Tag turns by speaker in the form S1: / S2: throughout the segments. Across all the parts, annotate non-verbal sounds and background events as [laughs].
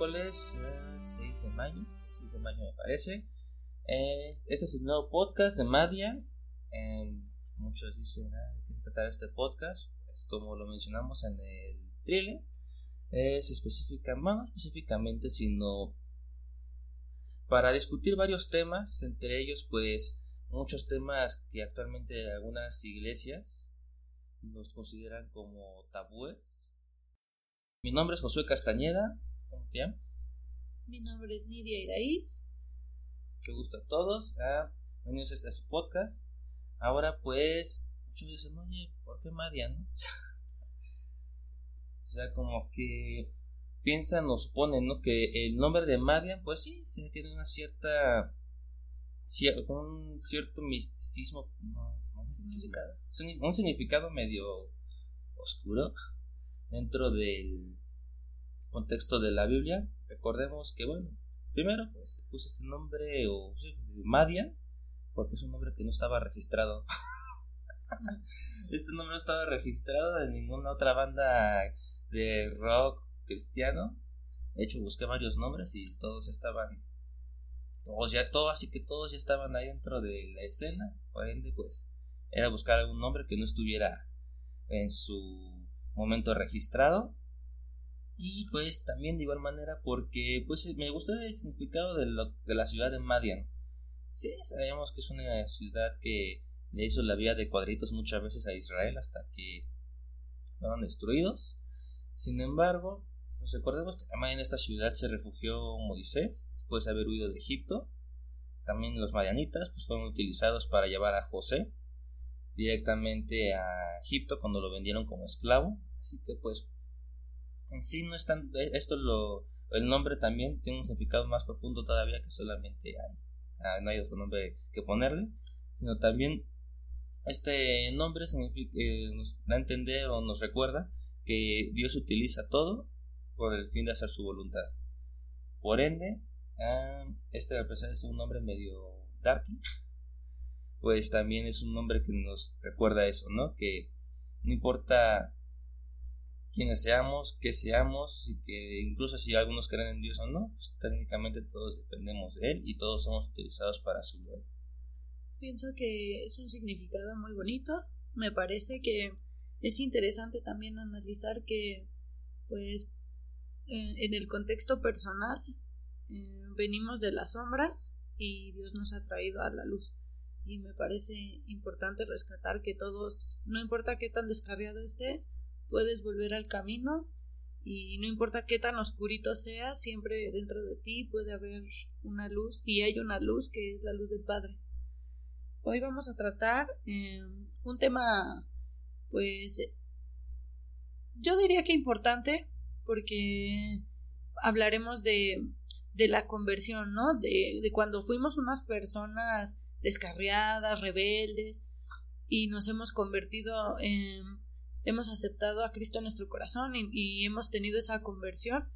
S1: miércoles, 6 eh, de mayo, 6 de mayo me parece. Eh, este es el nuevo podcast de Madia. Eh, muchos dicen, ah, ¿de qué tratar este podcast? Pues como lo mencionamos en el trailer, es específica, no específicamente, sino para discutir varios temas, entre ellos pues muchos temas que actualmente algunas iglesias los consideran como tabúes. Mi nombre es Josué Castañeda, ¿cómo te llamas?
S2: Mi nombre es Nidia Iraíz.
S1: Qué gusto a todos. Ah, bienvenidos a este su podcast. Ahora pues, muchos dicen, oye, ¿por qué Madia, no? [laughs] o sea, como que piensan o suponen, ¿no? Que el nombre de Madian, pues sí, sí tiene una cierta, un cierto misticismo, no, no significado. un significado medio oscuro dentro del contexto de la Biblia. Recordemos que, bueno, primero, pues puse este nombre, o sí, Madian, porque es un nombre que no estaba registrado. [laughs] este nombre no estaba registrado en ninguna otra banda de rock cristiano. De hecho, busqué varios nombres y todos estaban. Todos ya, todos, así que todos ya estaban ahí dentro de la escena. Por ende, pues, era buscar algún nombre que no estuviera en su momento registrado. Y pues también de igual manera porque pues me gustó el significado de, de la ciudad de Madian. Sí, sabemos que es una ciudad que le hizo la vida de cuadritos muchas veces a Israel hasta que fueron destruidos. Sin embargo, pues recordemos que también en esta ciudad se refugió Moisés después de haber huido de Egipto. También los marianitas pues, fueron utilizados para llevar a José directamente a Egipto cuando lo vendieron como esclavo. Así que pues en sí no es tan... Eh, esto lo... El nombre también tiene un significado más profundo todavía que solamente hay. Ah, no hay otro nombre que ponerle. Sino también este nombre significa, eh, nos da a entender o nos recuerda que Dios utiliza todo por el fin de hacer su voluntad. Por ende, ah, este representa un nombre medio darky, pues también es un nombre que nos recuerda eso, ¿no? Que no importa quiénes seamos, qué seamos, y que incluso si algunos creen en Dios o no, pues técnicamente todos dependemos de Él y todos somos utilizados para su gloria.
S2: Pienso que es un significado muy bonito. Me parece que es interesante también analizar que, pues, en el contexto personal, eh, venimos de las sombras y Dios nos ha traído a la luz. Y me parece importante rescatar que todos, no importa qué tan descarriado estés, puedes volver al camino y no importa qué tan oscurito sea, siempre dentro de ti puede haber una luz y hay una luz que es la luz del Padre. Hoy vamos a tratar eh, un tema, pues, yo diría que importante, porque hablaremos de, de la conversión, ¿no? De, de cuando fuimos unas personas descarriadas, rebeldes, y nos hemos convertido en, hemos aceptado a Cristo en nuestro corazón y, y, hemos tenido esa conversión,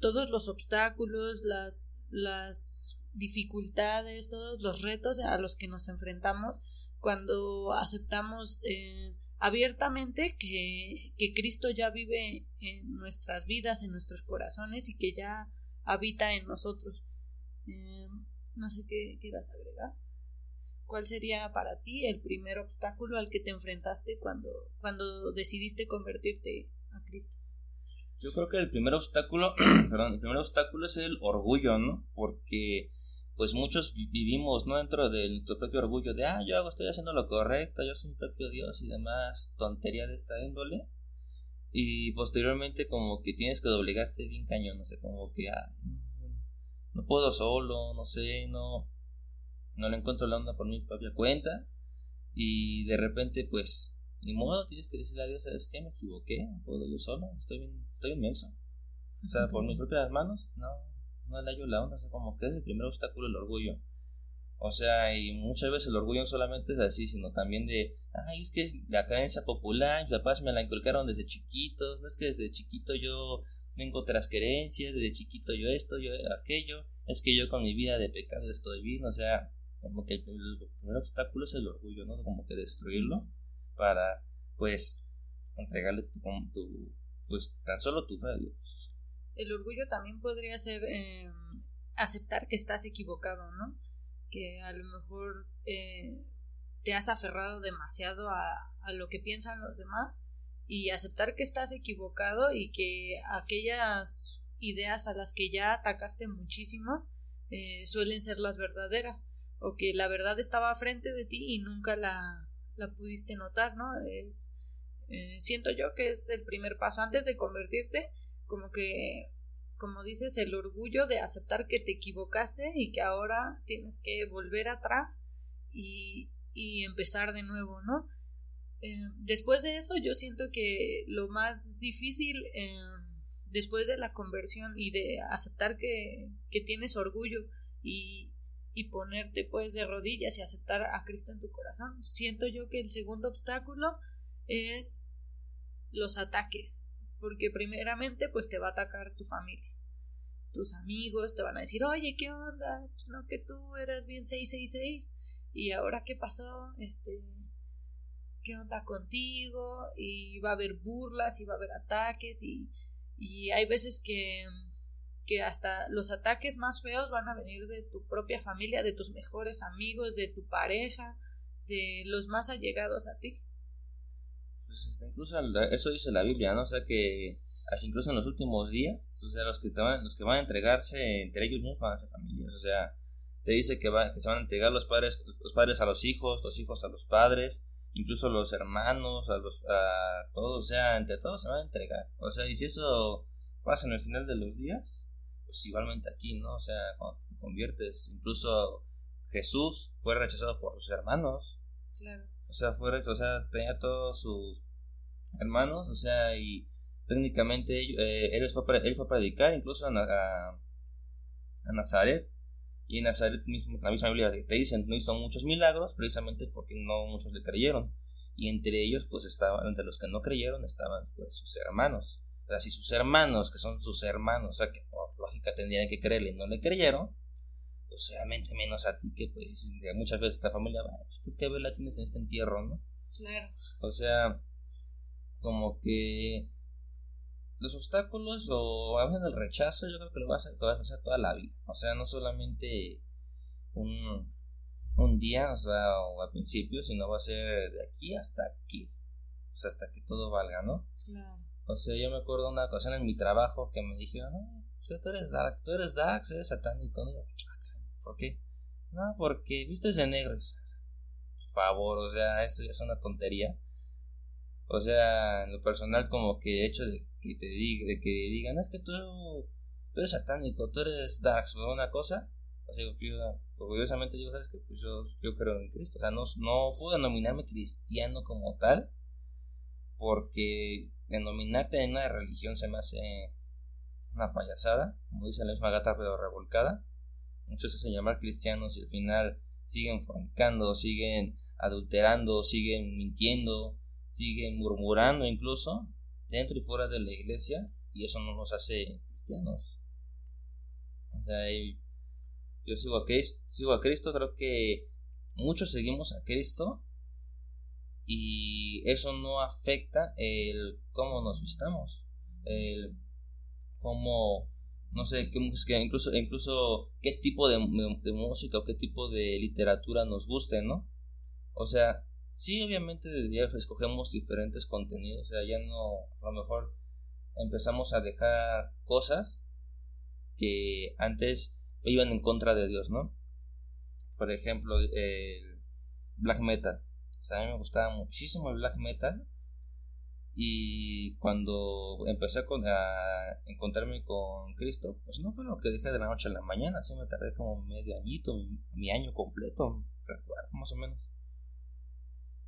S2: todos los obstáculos, las, las dificultades, todos los retos a los que nos enfrentamos cuando aceptamos eh, abiertamente que, Cristo ya vive en nuestras vidas, en nuestros corazones y que ya habita en nosotros. Eh, no sé qué quieras agregar. ¿Cuál sería para ti el primer obstáculo al que te enfrentaste cuando, cuando decidiste convertirte a Cristo?
S1: Yo creo que el primer obstáculo, [clears throat] perdón, el primer obstáculo es el orgullo, ¿no? Porque pues muchos vivimos no dentro de nuestro propio orgullo de ah yo hago estoy haciendo lo correcto yo soy un propio dios y demás tontería de esta índole y posteriormente como que tienes que doblegarte bien cañón no sé como que ah, no, puedo solo no sé no no le encuentro la onda por mi propia cuenta. Y de repente pues ni modo tienes que decirle a Dios sabes qué me equivoqué puedo yo solo estoy bien estoy inmenso. O sea por mis propias manos no no le hallo la onda, o sea, como que es el primer obstáculo el orgullo. O sea, y muchas veces el orgullo no solamente es así, sino también de, ay, es que la creencia popular, mis papás me la inculcaron desde chiquitos, no es que desde chiquito yo tengo otras creencias, desde chiquito yo esto, yo aquello, es que yo con mi vida de pecado estoy bien, o sea, como que el, primer obstáculo es el orgullo, ¿no? Como que destruirlo para, pues, entregarle tu, tu pues, tan solo tu.
S2: El orgullo también podría ser eh, aceptar que estás equivocado, ¿no? Que a lo mejor eh, te has aferrado demasiado a, a lo que piensan los demás y aceptar que estás equivocado y que aquellas ideas a las que ya atacaste muchísimo eh, suelen ser las verdaderas o que la verdad estaba frente de ti y nunca la, la pudiste notar, ¿no? Es, eh, siento yo que es el primer paso antes de convertirte, como que, como dices, el orgullo de aceptar que te equivocaste y que ahora tienes que volver atrás y, y empezar de nuevo, ¿no? Eh, después de eso, yo siento que lo más difícil eh, después de la conversión y de aceptar que, que tienes orgullo y, y ponerte pues de rodillas y aceptar a Cristo en tu corazón. Siento yo que el segundo obstáculo es los ataques, porque primeramente pues te va a atacar tu familia. Tus amigos te van a decir, oye, ¿qué onda? Pues no que tú eras bien 666 y ahora qué pasó, este, ¿qué onda contigo? Y va a haber burlas y va a haber ataques y, y hay veces que que hasta los ataques más feos van a venir de tu propia familia, de tus mejores amigos, de tu pareja, de los más allegados a ti.
S1: Pues este, incluso eso dice la Biblia, ¿no? O sea que así incluso en los últimos días, o sea, los que, van, los que van a entregarse entre ellos mismos van a ser familias, o sea, te dice que, va, que se van a entregar los padres, los padres a los hijos, los hijos a los padres, incluso los hermanos, a los a todos, o sea, entre todos se van a entregar. O sea, y si eso pasa en el final de los días, pues igualmente aquí, ¿no? O sea, cuando te conviertes, incluso Jesús fue rechazado por sus hermanos.
S2: Claro.
S1: O sea, fue, o sea, tenía todos sus hermanos, o sea, y técnicamente eh, él, fue, él fue a predicar incluso a, a, Nazaret. Y en Nazaret mismo, la misma Biblia te dicen, no hizo muchos milagros precisamente porque no muchos le creyeron. Y entre ellos, pues estaban, entre los que no creyeron, estaban pues sus hermanos. O sea, si sus hermanos, que son sus hermanos, o sea, que lógica tendrían que creerle y no le creyeron, pues obviamente menos a ti que pues muchas veces la familia va, pues tú qué vela tienes en este entierro, ¿no?
S2: Claro.
S1: O sea, como que los obstáculos o a veces el rechazo yo creo que lo vas a, a hacer toda la vida. O sea, no solamente un, un día, o sea, o al principio, sino va a ser de aquí hasta aquí. O sea, hasta que todo valga, ¿no?
S2: Claro.
S1: O sea, yo me acuerdo de una ocasión en mi trabajo que me dijeron, no, tú eres dark, tú eres dark, eres satánico. ¿no? ¿Por qué? No, porque viste de negro. Por favor, o sea, eso ya es una tontería. O sea, en lo personal, como que hecho de que te diga, de que digan, es que tú, eres satánico, tú eres dark, una cosa. O sea, yo, digo, ¿sabes que Pues yo, yo creo en Cristo. O sea, no, no puedo denominarme cristiano como tal, porque denominarte en una religión se me hace una payasada, como dice la misma gata pero revolcada. Muchos se hacen llamar cristianos y al final siguen fornicando, siguen adulterando, siguen mintiendo, siguen murmurando incluso dentro y fuera de la iglesia y eso no nos hace cristianos. O sea, yo sigo a Cristo, sigo a Cristo, creo que muchos seguimos a Cristo y eso no afecta el cómo nos vistamos, el como no sé, que, incluso, incluso qué tipo de, música o qué tipo de literatura nos guste, ¿no? O sea, sí, obviamente ya escogemos diferentes contenidos, o sea, ya no, a lo mejor empezamos a dejar cosas que antes iban en contra de Dios, ¿no? Por ejemplo, el black metal. A mí me gustaba muchísimo el black metal y cuando empecé a, encontrarme con Cristo, pues no fue lo que dije de la noche a la mañana, así me tardé como medio añito, mi, año completo, recuerdo más o menos.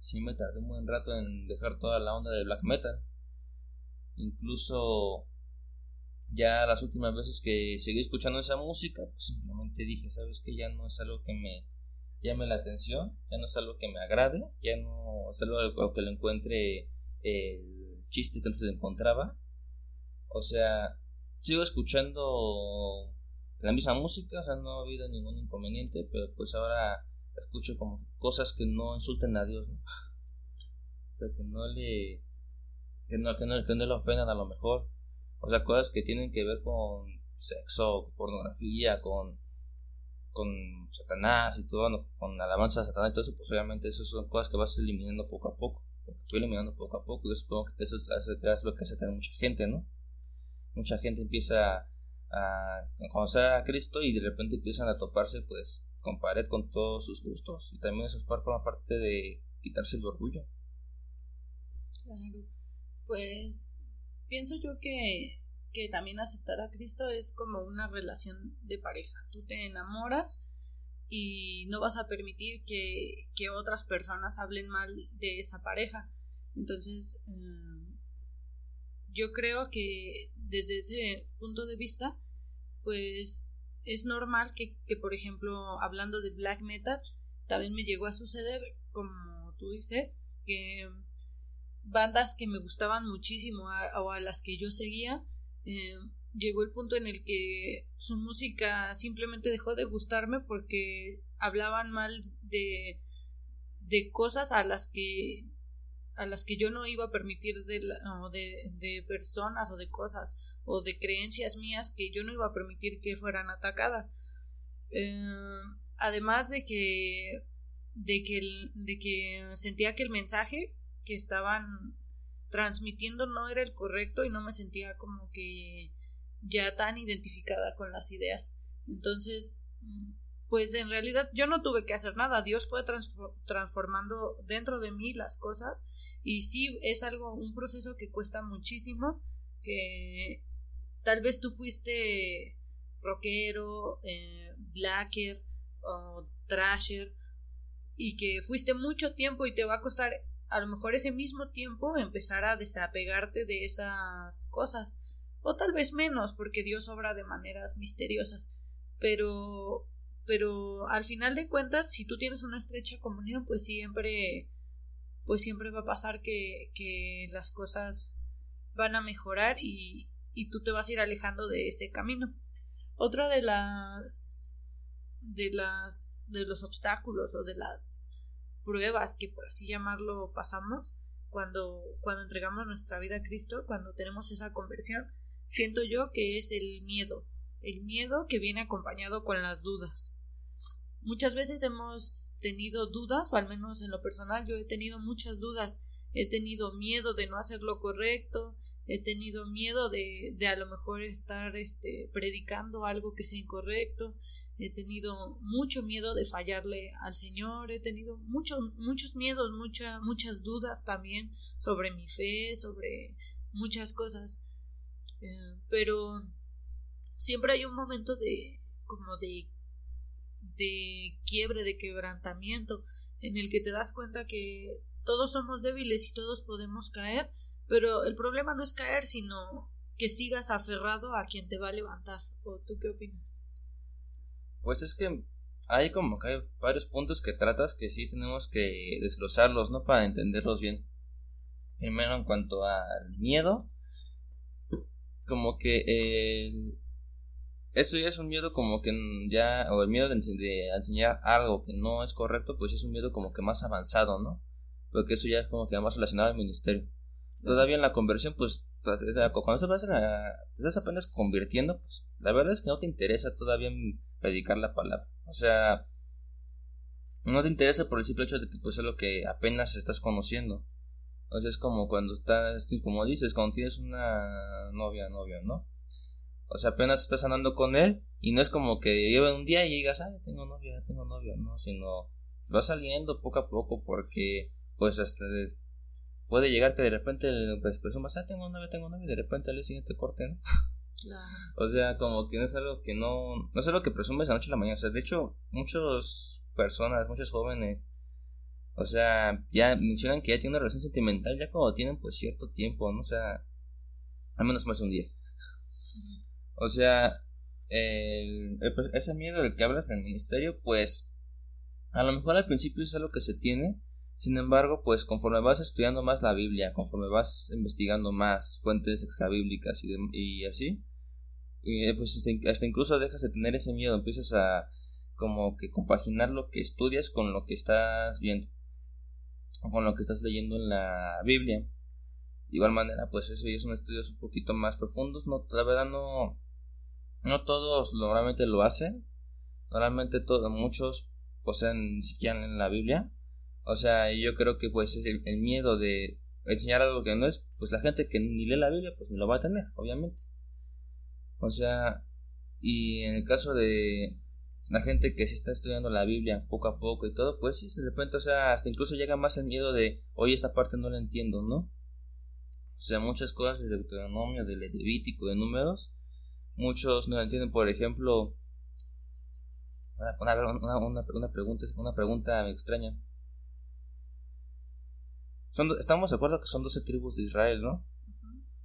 S1: Sí me tardé un buen rato en dejar toda la onda de black metal. Incluso ya las últimas veces que seguí escuchando esa música, pues simplemente dije, sabes que ya no es algo que me llame la atención, ya no es algo que me agrade, ya no es algo que lo encuentre el chiste que antes encontraba. O sea, sigo escuchando la misma música, o sea, no ha habido ningún inconveniente, pero pues ahora escucho como cosas que no insulten a Dios, O sea, que no le que no, que no, que no le ofendan a lo mejor. O sea, cosas que tienen que ver con sexo, pornografía, con con Satanás y todo, con alabanza a Satanás y todo eso, pues obviamente esas son cosas que vas eliminando poco a poco. Estoy eliminando poco a poco. Yo supongo que eso es lo que hace tener mucha gente, ¿no? Mucha gente empieza a conocer a Cristo y de repente empiezan a toparse, pues, con pared con todos sus gustos. Y también eso forma parte de quitarse el orgullo.
S2: Claro. Pues pienso yo que que también aceptar a Cristo es como una relación de pareja. Tú te enamoras y no vas a permitir que, otras personas hablen mal de esa pareja. Entonces, eh, yo creo que desde ese punto de vista, pues es normal que, que, por ejemplo, hablando de black metal, también me llegó a suceder, como tú dices, que bandas que me gustaban muchísimo o a las que yo seguía, eh, llegó el punto en el que su música simplemente dejó de gustarme porque hablaban mal de, de cosas a las que a las que yo no iba a permitir de, de, de, personas o de cosas o de creencias mías que yo no iba a permitir que fueran atacadas. Eh, además de que de que de que sentía que el mensaje que estaban transmitiendo no era el correcto y no me sentía como que ya tan identificada con las ideas. Entonces, pues en realidad yo no tuve que hacer nada, Dios fue transformando dentro de mí las cosas y sí es algo, un proceso que cuesta muchísimo, que tal vez tú fuiste rockero, eh, blacker o trasher y que fuiste mucho tiempo y te va a costar a lo mejor ese mismo tiempo empezar a desapegarte de esas cosas. O tal vez menos porque Dios obra de maneras misteriosas. Pero pero al final de cuentas si tú tienes una estrecha comunión pues siempre pues siempre va a pasar que, que las cosas van a mejorar y, y tú te vas a ir alejando de ese camino. Otra de las de las de los obstáculos o de las pruebas que por así llamarlo pasamos cuando, cuando entregamos nuestra vida a Cristo, cuando tenemos esa conversión, siento yo que es el miedo, el miedo que viene acompañado con las dudas. Muchas veces hemos tenido dudas, o al menos en lo personal yo he tenido muchas dudas, he tenido miedo de no hacer lo correcto, he tenido miedo de, de a lo mejor estar este, predicando algo que sea incorrecto, he tenido mucho miedo de fallarle al Señor, he tenido muchos muchos miedos, muchas muchas dudas también sobre mi fe, sobre muchas cosas, eh, pero siempre hay un momento de como de de quiebre, de quebrantamiento, en el que te das cuenta que todos somos débiles y todos podemos caer, pero el problema no es caer, sino que sigas aferrado a quien te va a levantar. ¿O tú qué opinas?
S1: Pues es que hay como que hay varios puntos que tratas que sí tenemos que desglosarlos, ¿no? Para entenderlos bien. Primero en cuanto al miedo, como que eh, eso ya es un miedo como que ya, o el miedo de, enseñar algo que no es correcto, pues es un miedo como que más avanzado, ¿no? Porque eso ya es como que más relacionado al ministerio. Todavía en la conversión, pues cuando estás, te estás apenas convirtiendo, pues la verdad es que no te interesa todavía predicar la palabra. O sea, no te interesa por el simple hecho de que pues es lo que apenas estás conociendo. O sea, es como cuando estás, como dices, cuando tienes una novia, novia, ¿no? O sea, apenas estás andando con él y no es como que lleva un día y digas, ah, tengo novia, tengo novia, no, sino va saliendo poco a poco porque pues hasta puede llegar que de repente pues presumas, ah, tengo novia, tengo novia, y de repente al día siguiente corten. [laughs] o sea, como que no es algo que no, no es algo que presumes de noche a la mañana. O sea, de hecho, muchas personas, muchos jóvenes, o sea, ya mencionan que ya tienen una relación sentimental ya cuando tienen pues cierto tiempo, ¿no? O sea, al menos más de un día. O sea, el, pues, ese miedo del que hablas en el ministerio, pues a lo mejor al principio es algo que se tiene, sin embargo, pues conforme vas estudiando más la Biblia, conforme vas investigando más fuentes extrabíblicas y, y así, y pues este, hasta incluso dejas de tener ese miedo, empiezas a como que compaginar lo que estudias con lo que estás viendo, con lo que estás leyendo en la Biblia. De igual manera, pues eso ya son estudios un poquito más profundos, no, la verdad no, no todos normalmente lo hacen, normalmente todos, muchos ni siquiera en la Biblia. O sea, yo creo que pues el, el miedo de enseñar algo que no es, pues la gente que ni lee la Biblia, pues ni lo va a tener, obviamente. O sea, y en el caso de la gente que se está estudiando la Biblia poco a poco y todo, pues sí, de repente, o sea, hasta incluso llega más el miedo de, oye, esta parte no la entiendo, ¿no? O sea, muchas cosas de Deuteronomio, de Levítico, de números, muchos no la entienden, por ejemplo, una, una, una, una, pregunta, una pregunta extraña. Son, estamos de acuerdo que son 12 tribus de Israel, ¿no?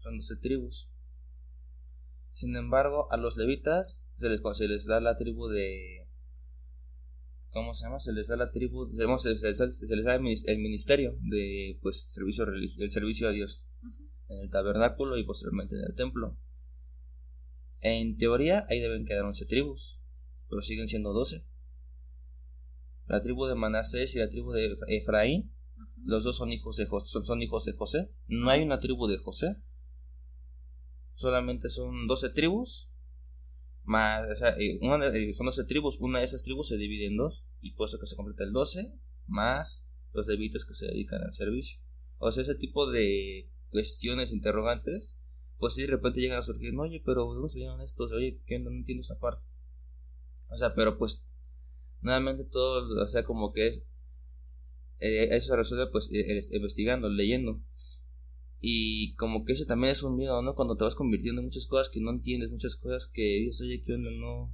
S1: Son 12 tribus. Sin embargo, a los levitas se les, se les da la tribu de... ¿Cómo se llama? Se les da la tribu... Se les, se les da el ministerio de pues servicio el servicio a Dios. En el tabernáculo y posteriormente en el templo. En teoría, ahí deben quedar 11 tribus pero siguen siendo doce. La tribu de Manasés y la tribu de Efraín, los dos son hijos de José, son hijos de José. No hay una tribu de José. Solamente son doce tribus. Más, o sea, eh, una eh, son doce tribus. Una de esas tribus se divide en dos. Y por eso que se completa el doce. Más los levitas que se dedican al servicio. O sea, ese tipo de cuestiones, interrogantes, pues si de repente llegan a surgir, oye, pero ¿dónde llaman estos? Oye, ¿qué no entiendo esa parte? O sea, pero pues, nuevamente todo, o sea, como que es, eh, eso se resuelve pues e, e, investigando, leyendo. Y como que ese también es un miedo, ¿no? Cuando te vas convirtiendo en muchas cosas que no entiendes, muchas cosas que dices, oye, ¿qué? No,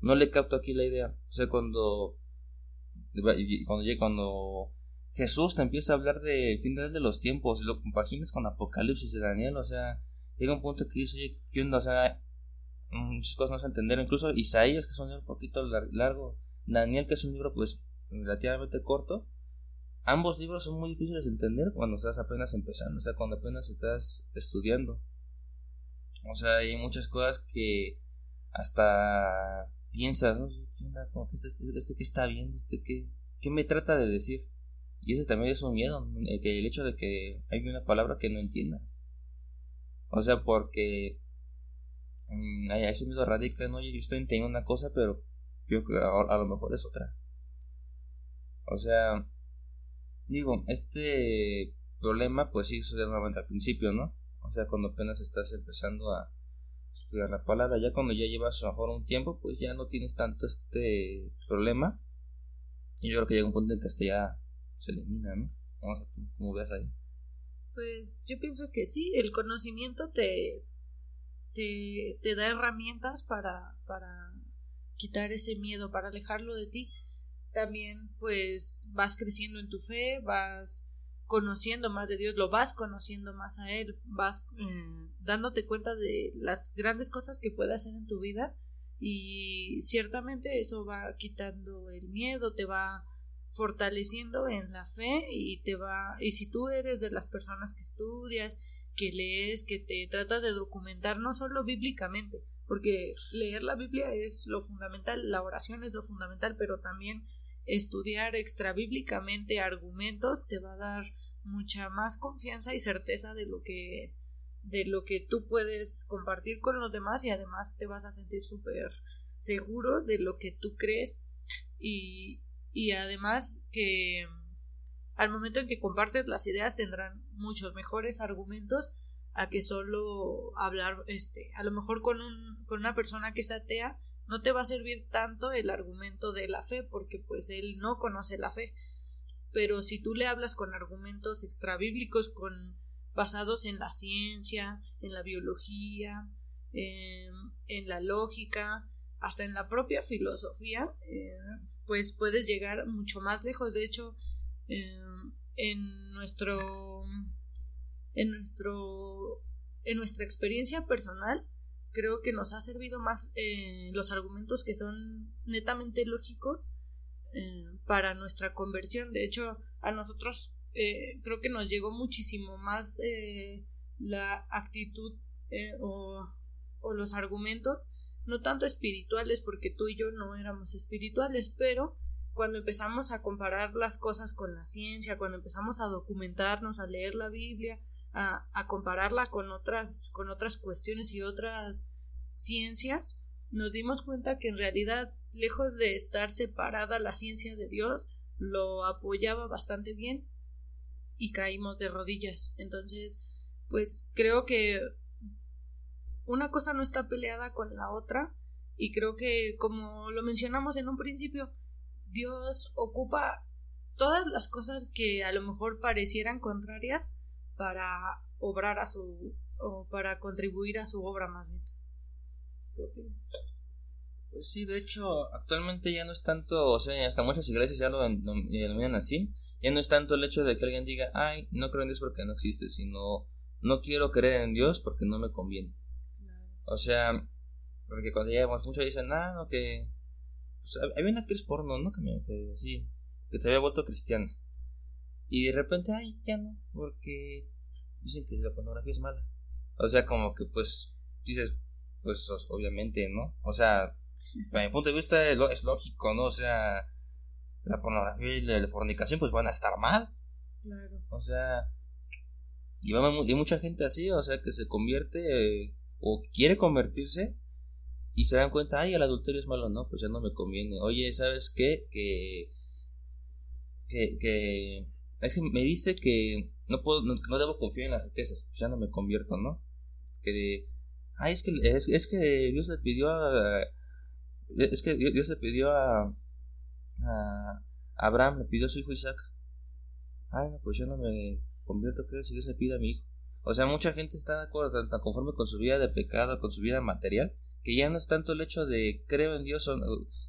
S1: no le capto aquí la idea. O sea, cuando, cuando, cuando Jesús te empieza a hablar de final de los tiempos y lo compaginas con Apocalipsis de Daniel, o sea, llega un punto que dices, oye, ¿qué onda? O sea, muchas cosas no se entender, incluso Isaías, que es un libro un poquito largo, Daniel, que es un libro pues relativamente corto, ambos libros son muy difíciles de entender cuando estás apenas empezando, o sea, cuando apenas estás estudiando. O sea, hay muchas cosas que hasta piensas, ¿no? ¿Qué este, este, este, que está viendo? Este que, ¿Qué me trata de decir? Y ese también es un miedo, el, que, hecho de que hay una palabra que no entiendas. O sea, porque Mm, a ese miedo radica no, oye, yo estoy entendiendo una cosa, pero yo creo que a, lo mejor es otra. O sea, digo, este problema, pues sí sucede nuevamente al principio, ¿no? O sea, cuando apenas estás empezando a estudiar la palabra, ya cuando ya llevas a lo mejor un tiempo, pues ya no tienes tanto este problema. Y yo creo que llega un punto en que este ya se elimina, ¿no? Vamos a ¿cómo ves ahí?
S2: Pues yo pienso que sí, el conocimiento te te, te da herramientas para, para quitar ese miedo, para alejarlo de ti. También pues vas creciendo en tu fe, vas conociendo más de Dios, lo vas conociendo más a Él, vas eh, dándote cuenta de las grandes cosas que puede hacer en tu vida y ciertamente eso va quitando el miedo, te va fortaleciendo en la fe y te va y si tú eres de las personas que estudias que lees, que te tratas de documentar, no solo bíblicamente, porque leer la Biblia es lo fundamental, la oración es lo fundamental, pero también estudiar extrabíblicamente argumentos te va a dar mucha más confianza y certeza de lo que de lo que tú puedes compartir con los demás y además te vas a sentir súper seguro de lo que tú crees. Y, y además que al momento en que compartes las ideas tendrán muchos mejores argumentos a que solo hablar este a lo mejor con un con una persona que es atea no te va a servir tanto el argumento de la fe porque pues él no conoce la fe. Pero si tú le hablas con argumentos extrabíblicos con basados en la ciencia en la biología en, la lógica hasta en la propia filosofía eh, pues puedes llegar mucho más lejos. De hecho en nuestro en nuestro en nuestra experiencia personal creo que nos ha servido más eh, los argumentos que son netamente lógicos eh, para nuestra conversión. De hecho, a nosotros eh, creo que nos llegó muchísimo más eh, la actitud o, o los argumentos, no tanto espirituales, porque tú y yo no éramos espirituales, pero cuando empezamos a comparar las cosas con la ciencia, cuando empezamos a documentarnos, a leer la Biblia, a, a compararla con otras, con otras cuestiones y otras ciencias, nos dimos cuenta que en realidad, lejos de estar separada la ciencia de Dios, lo apoyaba bastante bien y caímos de rodillas. Entonces, pues creo que una cosa no está peleada con la otra y creo que como lo mencionamos en un principio, Dios ocupa todas las cosas que a lo mejor parecieran contrarias para obrar a su o para contribuir a su obra más bien.
S1: Pues sí, de hecho, actualmente ya no es tanto, o sea, hasta muchas iglesias ya lo denominan así, ya no es tanto el hecho de que alguien diga, ay, no creo en Dios porque no existe, sino no quiero creer en Dios porque no me conviene. O sea, porque cuando llegamos, muchos dicen, ah, no, que... Pues, había una actriz porno, ¿no? Que, me, que, sí, que se había vuelto cristiana. Y de repente, ay, ya no, porque dicen que la pornografía es mala. O sea, como que pues, dices, pues obviamente, ¿no? O sea, para mi punto de vista es lógico, ¿no? O sea, la pornografía y la fornicación pues van a estar mal. Claro. O sea, y hay mucha gente así, o sea, que se convierte eh, o quiere convertirse y se dan cuenta, ay, el adulterio es malo, no, pues ya no me conviene. Oye, ¿sabes qué? Que, que, que es que me dice que no puedo, no, debo confiar en las riquezas, pues ya no me convierto, ¿no? Que, ay, es que, es, que Dios le pidió a, es que Dios le pidió a, a Abraham, le pidió a su hijo Isaac. Ay, no, pues yo no me convierto, creo, si Dios le pide a mi hijo. O sea, mucha gente está tan, conforme con su vida de pecado, con su vida material, que ya no es tanto el hecho de creo en Dios o no,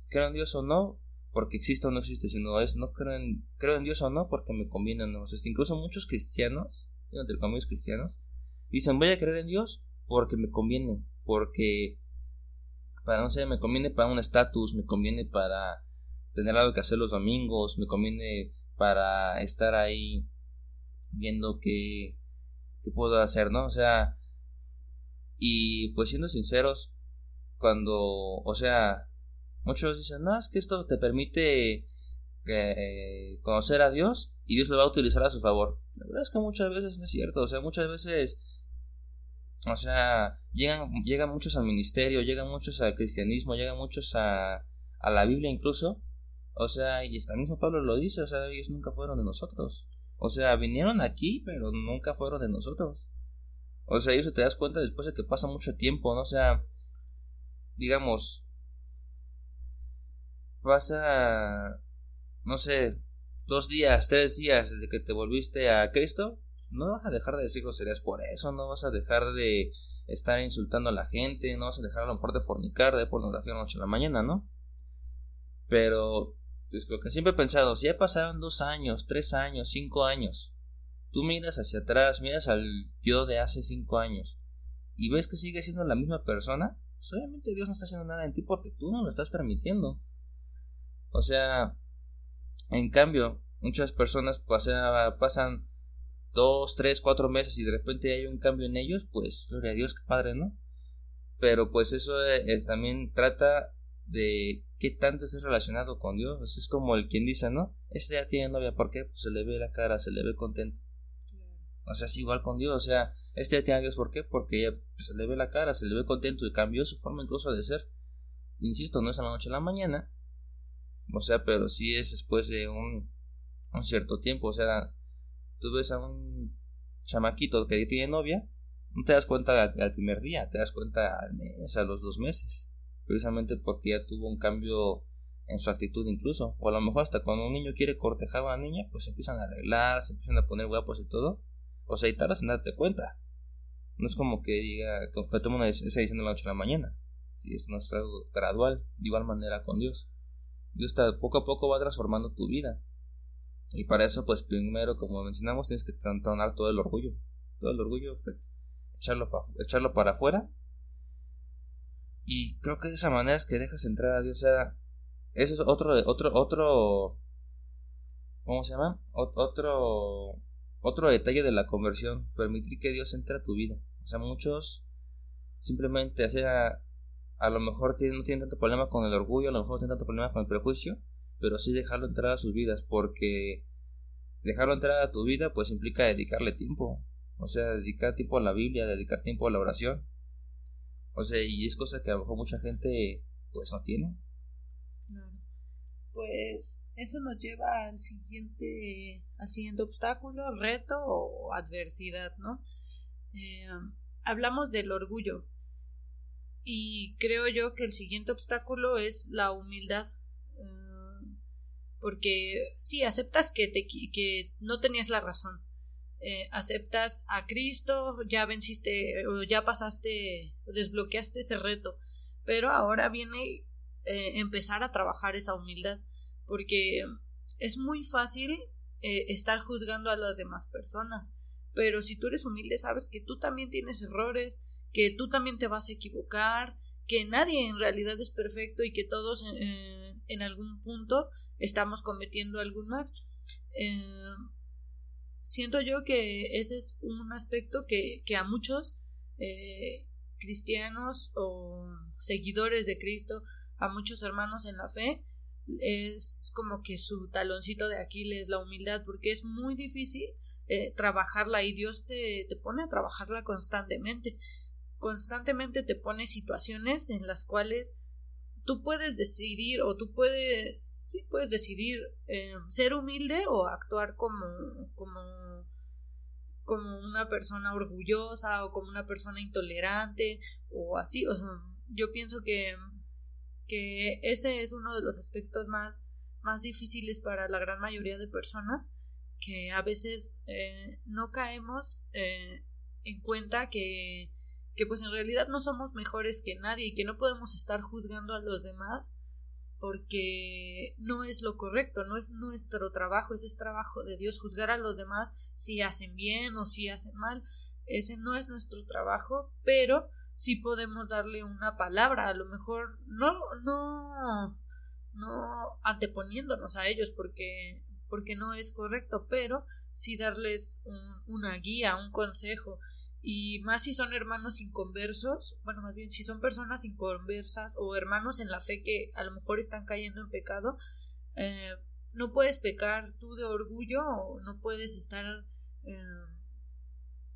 S1: creo en Dios o no, porque existe o no existe, sino es no creo en, creo en Dios o no porque me conviene o no. O sea, incluso muchos cristianos, entre comillas cristianos, dicen voy a creer en Dios porque me conviene, porque para no sé, me conviene para un estatus, me conviene para tener algo que hacer los domingos, me conviene para estar ahí viendo qué, qué puedo hacer, ¿no? O sea, y pues siendo sinceros, cuando, o sea, muchos dicen, no, es que esto te permite eh, conocer a Dios y Dios lo va a utilizar a su favor. La verdad es que muchas veces no es cierto, o sea, muchas veces o sea, llegan, llegan muchos al ministerio, llegan muchos al cristianismo, llegan muchos a, a la Biblia incluso. O sea, y hasta mismo Pablo lo dice, o sea, ellos nunca fueron de nosotros. O sea, vinieron aquí, pero nunca fueron de nosotros. O sea, eso te das cuenta después de que pasa mucho tiempo, ¿no? O sea, digamos, pasa, no sé, dos días, tres días desde que te volviste a Cristo no vas a dejar de decir groserías por eso, no vas a dejar de estar insultando a la gente, no vas a dejar a lo mejor de fornicar, de pornografía noche a la mañana, ¿no? Pero, pues lo que siempre he pensado, si ya pasaron dos años, tres años, cinco años, tú miras hacia atrás, miras al yo de hace cinco años, y ves que sigue siendo la misma persona, pues obviamente Dios no está haciendo nada en ti porque tú no lo estás permitiendo. O sea, en cambio, muchas personas pasan dos, tres, cuatro meses y de repente hay un cambio en ellos, pues gloria a Dios, qué padre, ¿no? Pero pues eso eh, eh, también trata de qué tanto es relacionado con Dios. Es como el quien dice, ¿no? Este ya tiene novia, ¿por qué? Pues se le ve la cara, se le ve contento. O sea, es igual con Dios, o sea, este ya tiene a Dios, ¿por qué? Porque pues, se le ve la cara, se le ve contento y cambió su forma incluso de ser. Insisto, no es a la noche a la mañana, o sea, pero sí es después de un, cierto tiempo, o sea, tú ves a un chamaquito que tiene novia, no te das cuenta al, primer día, te das cuenta al mes, a los dos meses, precisamente porque ya tuvo un cambio en su actitud incluso, o a lo mejor hasta cuando un niño quiere cortejar a una niña, pues se empiezan a arreglar, se empiezan a poner guapos y todo, o sea, y tardas en darte cuenta. No es como que diga, que toma una decisión de la noche a la mañana, si es, algo gradual, de igual manera con Dios. Dios está, poco a poco va transformando tu vida. Y para eso, pues primero, como mencionamos, tienes que tronar todo el orgullo. Todo el orgullo, pues, echarlo, echarlo para afuera. Y creo que de esa manera es que dejas entrar a Dios. O sea, Eso es otro, otro, otro, ¿cómo se llama? otro, otro detalle de la conversión, permitir que Dios entre a tu vida. O sea, muchos simplemente, sea, a lo mejor no tienen tanto problema con el orgullo, a lo mejor no tienen tanto problema con el prejuicio, pero sí dejarlo entrar a sus vidas, porque dejarlo entrar a tu vida pues implica dedicarle tiempo, o sea, dedicar tiempo a la Biblia, dedicar tiempo a la oración, o sea, y es cosa que a lo mejor mucha gente pues no tiene.
S2: Pues eso nos lleva al siguiente, al siguiente obstáculo, reto o adversidad, ¿no? Eh, hablamos del orgullo y creo yo que el siguiente obstáculo es la humildad porque sí, aceptas que, te, que no tenías la razón. Eh, aceptas a Cristo, ya venciste o ya pasaste, desbloqueaste ese reto, pero ahora viene eh, empezar a trabajar esa humildad, porque es muy fácil eh, estar juzgando a las demás personas, pero si tú eres humilde sabes que tú también tienes errores, que tú también te vas a equivocar, que nadie en realidad es perfecto y que todos en algún punto estamos cometiendo algún mal. Eh, siento yo que ese es un aspecto que, que a muchos cristianos o seguidores de Cristo, a muchos hermanos en la fe, es como que su taloncito de Aquiles, la humildad, porque es muy difícil eh, trabajarla y Dios te, te pone a trabajarla constantemente. Constantemente te pone situaciones en las cuales tú puedes decidir o tú puedes, sí puedes decidir eh, ser humilde o actuar como, como, como una persona orgullosa o como una persona intolerante o así. yo pienso que, que ese es uno de los aspectos más, más difíciles para la gran mayoría de personas que a veces eh, no caemos eh, en cuenta que que pues en realidad no somos mejores que nadie y que no podemos estar juzgando a los demás porque no es lo correcto, no es nuestro trabajo, ese es trabajo de Dios juzgar a los demás si hacen bien o si hacen mal, ese no es nuestro trabajo, pero sí podemos darle una palabra, a lo mejor no no no anteponiéndonos a ellos porque porque no es correcto, pero sí darles una guía, un consejo, y más si son hermanos inconversos, bueno, más bien si son personas inconversas o hermanos en la fe que a lo mejor están cayendo en pecado, eh, no puedes pecar tú de orgullo o no puedes estar eh,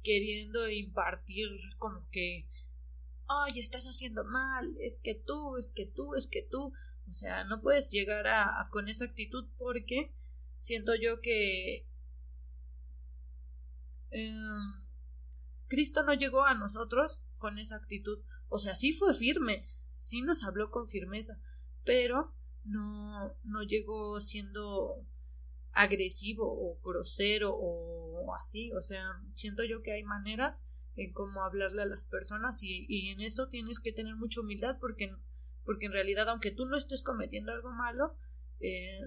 S2: queriendo impartir como que, ay, estás haciendo mal, es que tú, es que tú, es que tú, o sea, no puedes llegar a, con esa actitud porque siento yo que eh, Cristo no llegó a nosotros con esa actitud. O sea, sí fue firme, sí nos habló con firmeza, pero no, no llegó siendo agresivo o grosero o así. O sea, siento yo que hay maneras en cómo hablarle a las personas y, y en eso tienes que tener mucha humildad porque, porque en realidad aunque tú no estés cometiendo algo malo, eh,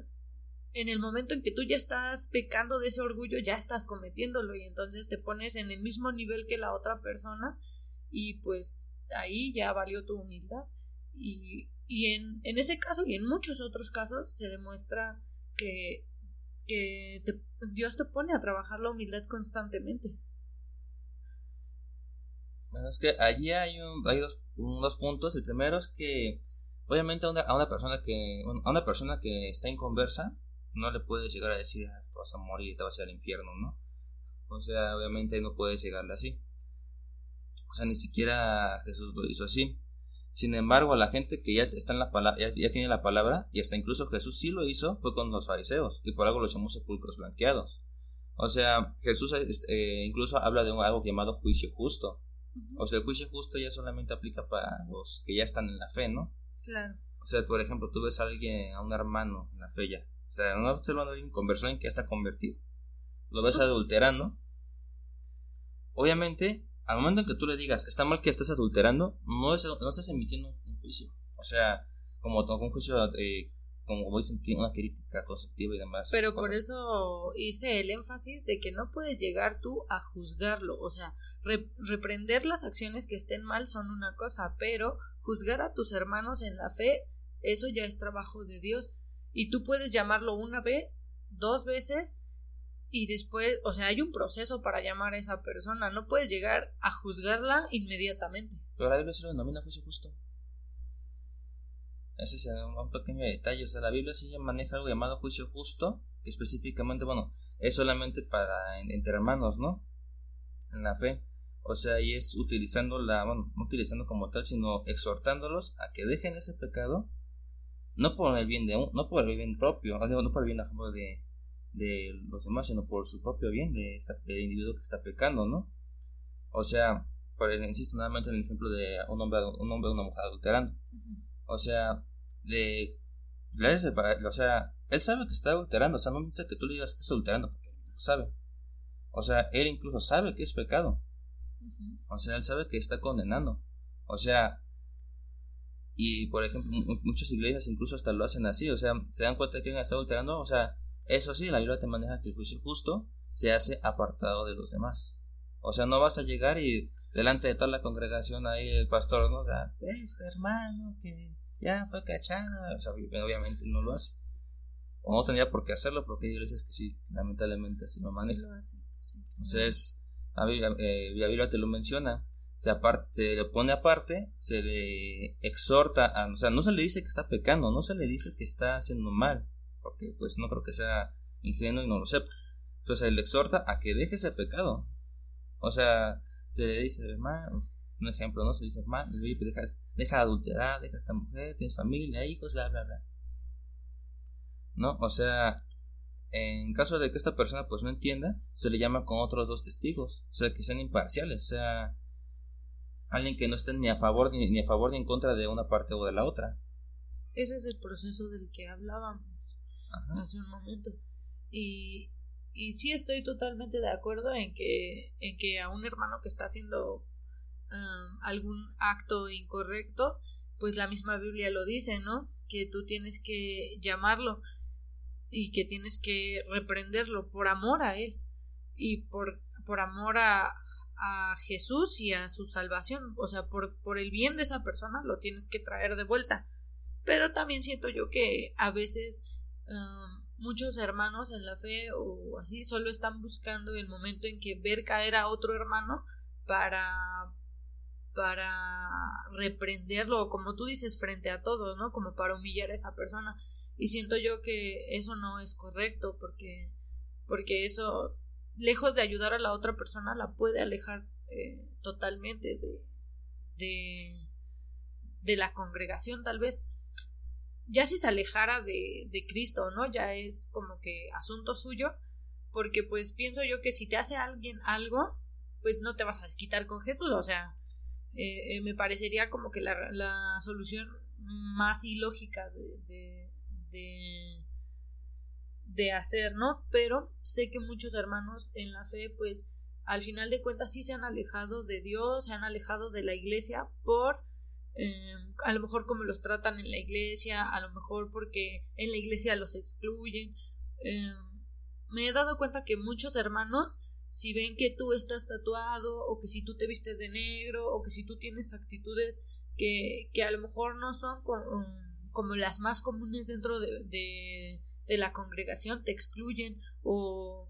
S2: en el momento en que tú ya estás pecando de ese orgullo, ya estás cometiéndolo y entonces te pones en el mismo nivel que la otra persona y pues ahí ya valió tu humildad. Y, y en, en ese caso y en muchos otros casos se demuestra que, que Dios te pone a trabajar la humildad constantemente.
S1: Bueno, es que allí hay, un, hay dos, dos puntos. El primero es que obviamente a una, a una persona que a una persona que está en conversa no le puedes llegar a decir, ah, te vas a morir, te vas a ir al infierno, ¿no? O sea, obviamente no puedes llegarle así. O sea, ni siquiera Jesús lo hizo así. Sin embargo, la gente que ya está en la palabra, ya, tiene la palabra, y hasta incluso Jesús sí lo hizo, fue con los fariseos, y por algo los llamó sepulcros blanqueados. O sea, Jesús este, incluso habla de algo llamado juicio justo. O sea, el juicio justo ya solamente aplica para los que ya están en la fe, ¿no?
S2: Claro.
S1: O sea, por ejemplo, tú ves a alguien, a un hermano en la fe ya, o sea, no observando alguien conversión en que está convertido. Lo ves adulterando. Obviamente, al momento en que tú le digas, está mal que estés adulterando, no, es, no estás emitiendo un juicio. O sea, como un juicio, eh, como dicen, una crítica constructiva y demás.
S2: Pero por eso hice el énfasis de que no puedes llegar tú a juzgarlo. O sea, reprender las acciones que estén mal son una cosa, pero juzgar a tus hermanos en la fe eso ya es trabajo de Dios. Y tú puedes llamarlo una vez, dos veces, y después, o sea, hay un proceso para llamar a esa persona, no puedes llegar a juzgarla inmediatamente.
S1: Pero la Biblia se lo denomina juicio justo. Ese es un pequeño detalle, o sea, la Biblia sí maneja algo llamado juicio justo, que específicamente, bueno, es solamente para entre hermanos, ¿no? En la fe. O sea, y es utilizando la, bueno, no utilizando como tal, sino exhortándolos a que dejen ese pecado, no por el bien de un, no por el bien propio, no por el bien de, de los demás, sino por su propio bien de del individuo que está pecando, ¿no? O sea, por el, insisto nuevamente en el ejemplo de un hombre, un hombre una mujer adulterando. O sea, le, le o sea, él sabe que está adulterando, o sea, no dice que tú le digas que estás adulterando, porque lo sabe. O sea, él incluso sabe que es pecado. O sea, él sabe que está condenando. O sea, y por ejemplo, muchas iglesias incluso hasta lo hacen así. O sea, se dan cuenta que alguien está adulterando. O sea, eso sí, la Biblia te maneja que el juicio justo se hace apartado de los demás. O sea, no vas a llegar y delante de toda la congregación ahí el pastor, ¿no? O sea, este hermano que ya fue cachado. O sea, obviamente no lo hace. O no tendría por qué hacerlo porque hay iglesias que sí, lamentablemente así lo manejan. O sea, es la Biblia, te lo menciona, se, aparte, le pone aparte, se le exhorta, a, o sea, no se le dice que está pecando, no se le dice que está haciendo mal, porque pues no creo que sea ingenuo y no lo sepa. Entonces se le exhorta a que deje ese pecado. O sea, se le dice, hermano, un ejemplo, ¿no? Se dice, hermano, deja, deja de adulterar, deja a esta mujer, tienes familia, hijos, bla, bla, bla. ¿No? O sea, en caso de que esta persona pues no entienda, se le llama con otros dos testigos, o sea, que sean imparciales, o sea, alguien que no esté ni a favor ni, a favor ni en contra de una parte o de la otra.
S2: Ese es el proceso del que hablábamos hace un momento. Y, y sí estoy totalmente de acuerdo en que, en que a un hermano que está haciendo um, algún acto incorrecto, pues la misma Biblia lo dice, ¿no? Que tú tienes que llamarlo y que tienes que reprenderlo por amor a él y por, por amor a, a Jesús y a su salvación, o sea, por, por el bien de esa persona lo tienes que traer de vuelta. Pero también siento yo que a veces um, muchos hermanos en la fe o así solo están buscando el momento en que ver caer a otro hermano para para reprenderlo, como tú dices, frente a todos, ¿no? Como para humillar a esa persona y siento yo que eso no es correcto porque porque eso lejos de ayudar a la otra persona la puede alejar eh, totalmente de, de de la congregación tal vez ya si se alejara de, de Cristo no ya es como que asunto suyo porque pues pienso yo que si te hace alguien algo pues no te vas a desquitar con Jesús o sea eh, eh, me parecería como que la, la solución más ilógica de, de, de hacer, ¿no? Pero sé que muchos hermanos en la fe, pues al final de cuentas sí se han alejado de Dios, se han alejado de la iglesia por eh, a lo mejor como los tratan en la iglesia, a lo mejor porque en la iglesia los excluyen. Eh, me he dado cuenta que muchos hermanos, si ven que tú estás tatuado, o que si tú te vistes de negro, o que si tú tienes actitudes que, que a lo mejor no son con, como las más comunes dentro de, de, la congregación te excluyen o,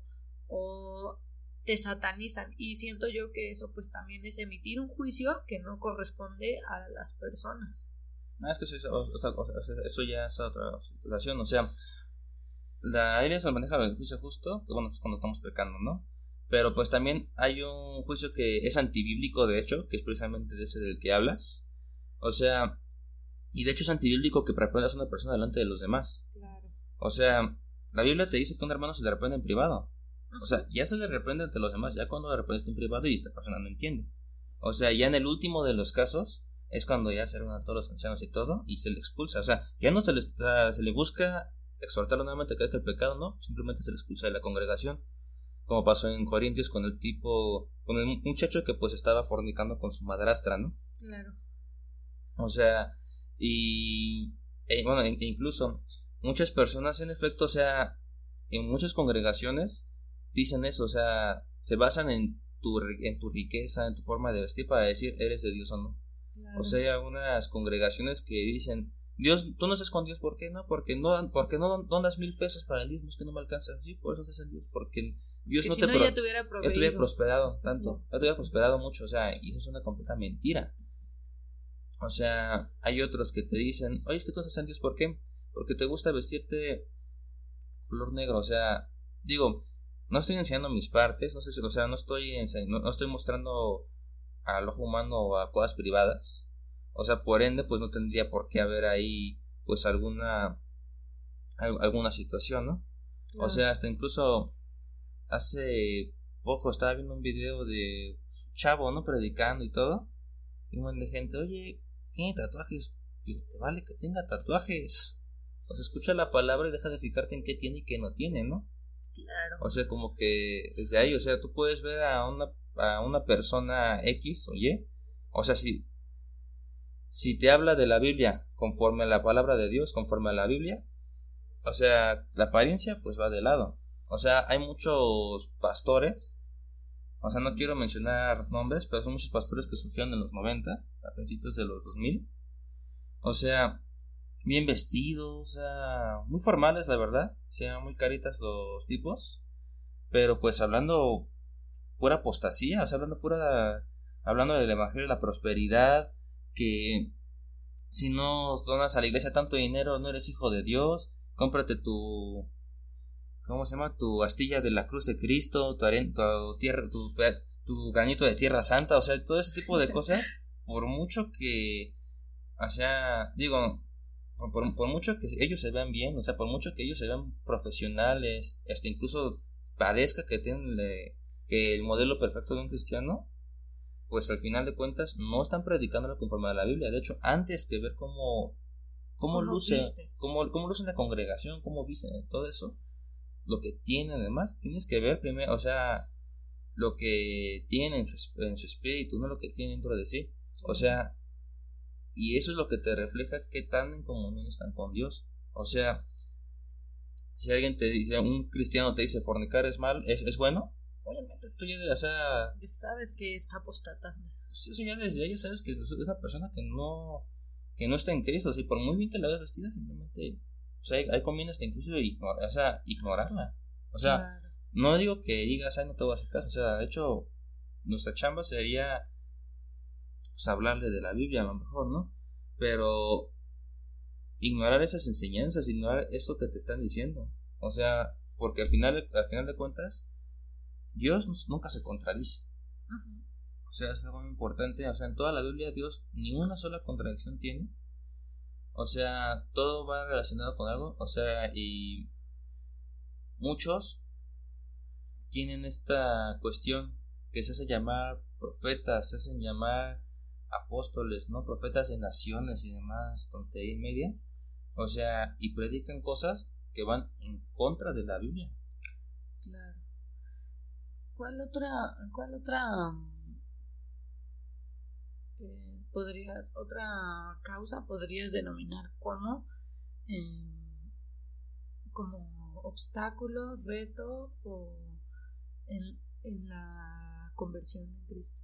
S2: o te satanizan y siento yo que eso pues también es emitir un juicio que no corresponde a las personas.
S1: No, es que eso es otra cosa, eso ya es otra situación, o sea, la Biblia se maneja el juicio justo, que bueno, es cuando estamos pecando, ¿no? Pero pues también hay un juicio que es antibíblico, de hecho, que es precisamente de ese del que hablas. O sea, y de hecho es antibíblico que reprendas a una persona delante de los demás. Claro. O sea, la Biblia te dice que un hermano se le reprende en privado. O sea, ya se le reprende ante los demás, ya cuando le reprendes en privado y esta persona no entiende. O sea, ya en el último de los casos es cuando ya se reúnen a todos los ancianos y todo y se le expulsa. O sea, ya no se le, se le busca exhortarlo nuevamente a que deje el pecado, no, simplemente se le expulsa de la congregación. Como pasó en Corintios con el tipo, con el muchacho que pues estaba fornicando con su madrastra, ¿no? Claro. O sea, y e, bueno, e, incluso muchas personas en efecto, o sea, en muchas congregaciones dicen eso, o sea, se basan en tu, en tu riqueza, en tu forma de vestir para decir eres de Dios o no. O sea, hay algunas congregaciones que dicen Dios, tú no estás con Dios, ¿por qué no? Porque no, porque no donas mil pesos para el Dios, es que no me alcanza. Sí, por eso estás en Dios, porque Dios no
S2: si
S1: te
S2: no, ya te hubiera
S1: ya te hubiera prosperado
S2: Sí,
S1: tanto,
S2: claro.
S1: ya te hubiera prosperado mucho, o sea, y eso es una completa mentira. O sea, hay otros que te dicen, oye, es que tú estás en Dios, ¿por qué? Porque te gusta vestirte color negro, o sea, digo, no estoy enseñando mis partes, no sé si, o sea, no estoy no, no estoy mostrando al ojo humano o a cosas privadas, o sea, por ende, pues no tendría por qué haber ahí, pues alguna, al- alguna situación, ¿no? O sea, hasta incluso hace poco estaba viendo un video de chavo, ¿no? Predicando y todo. Y un montón de gente, oye, tiene tatuajes. Digo, te vale que tenga tatuajes. O sea, escucha la palabra y deja de fijarte en qué tiene y qué no tiene, ¿no?
S2: Claro.
S1: O sea, como que desde ahí, o sea, tú puedes ver a una, a una persona X o Y. O sea, si, si te habla de la Biblia conforme a la palabra de Dios, conforme a la Biblia, o sea, la apariencia pues va de lado. O sea, hay muchos pastores, o sea, no quiero mencionar nombres, pero son muchos pastores que surgieron en los noventas, a principios de los 2000. O sea, bien vestidos, o sea, muy formales, la verdad. O sea, muy caritas los tipos. Pero pues hablando pura apostasía, o sea, hablando pura. Hablando del evangelio de la prosperidad, que si no donas a la iglesia tanto dinero, no eres hijo de Dios. Cómprate tu. ¿Cómo se llama? Tu astilla de la cruz de Cristo, tu, aren- tu tierra, tu, tu granito de tierra santa, o sea, todo ese tipo de cosas. Por mucho que. O sea, digo, por, por- por mucho que ellos se vean bien, o sea, por mucho que ellos se vean profesionales, hasta incluso parezca que tienen le- que el modelo perfecto de un cristiano, pues al final de cuentas no están predicando conforme a la Biblia. De hecho, antes que ver cómo, cómo,
S2: ¿Cómo
S1: luce, cómo, cómo luce una congregación, cómo viste todo eso, lo que tienen además, tienes que ver primero, o sea, lo que tienen en su, en su espíritu, no lo que tienen dentro de sí. O sea, y eso es lo que te refleja qué tan en comunión están con Dios. O sea, si alguien te dice, un cristiano te dice fornicar es mal, es, es bueno, obviamente tú ya, o sea,
S2: Ya sabes que está apostatando.
S1: sí, o sea, ya desde ahí ya sabes que es una persona que no, que no está en Cristo. Así, por muy bien que la veas vestida, simplemente, o sea, ahí, conviene hasta incluso ignor- o sea, ignorarla. O sea,
S2: Claro.
S1: no digo que digas, ay, no te voy a hacer caso. O sea, de hecho, nuestra chamba sería pues, hablarle de la Biblia a lo mejor, ¿no? Pero ignorar esas enseñanzas, ignorar esto que te están diciendo. O sea, porque al final, al final de cuentas, Dios nunca se contradice. O sea, es algo muy importante. O sea, en toda la Biblia Dios ni una sola contradicción tiene. O sea, todo va relacionado con algo. O sea, y muchos tienen esta cuestión que se hace llamar profetas, se hacen llamar apóstoles, ¿no? Profetas de naciones y demás, tontería y media. O sea, y predican cosas que van en contra de la Biblia.
S2: Claro. ¿Cuál otra, cuál otra mm, eh, podrías, otra causa podrías denominar como eh, como obstáculo, reto o en, en la conversión en Cristo?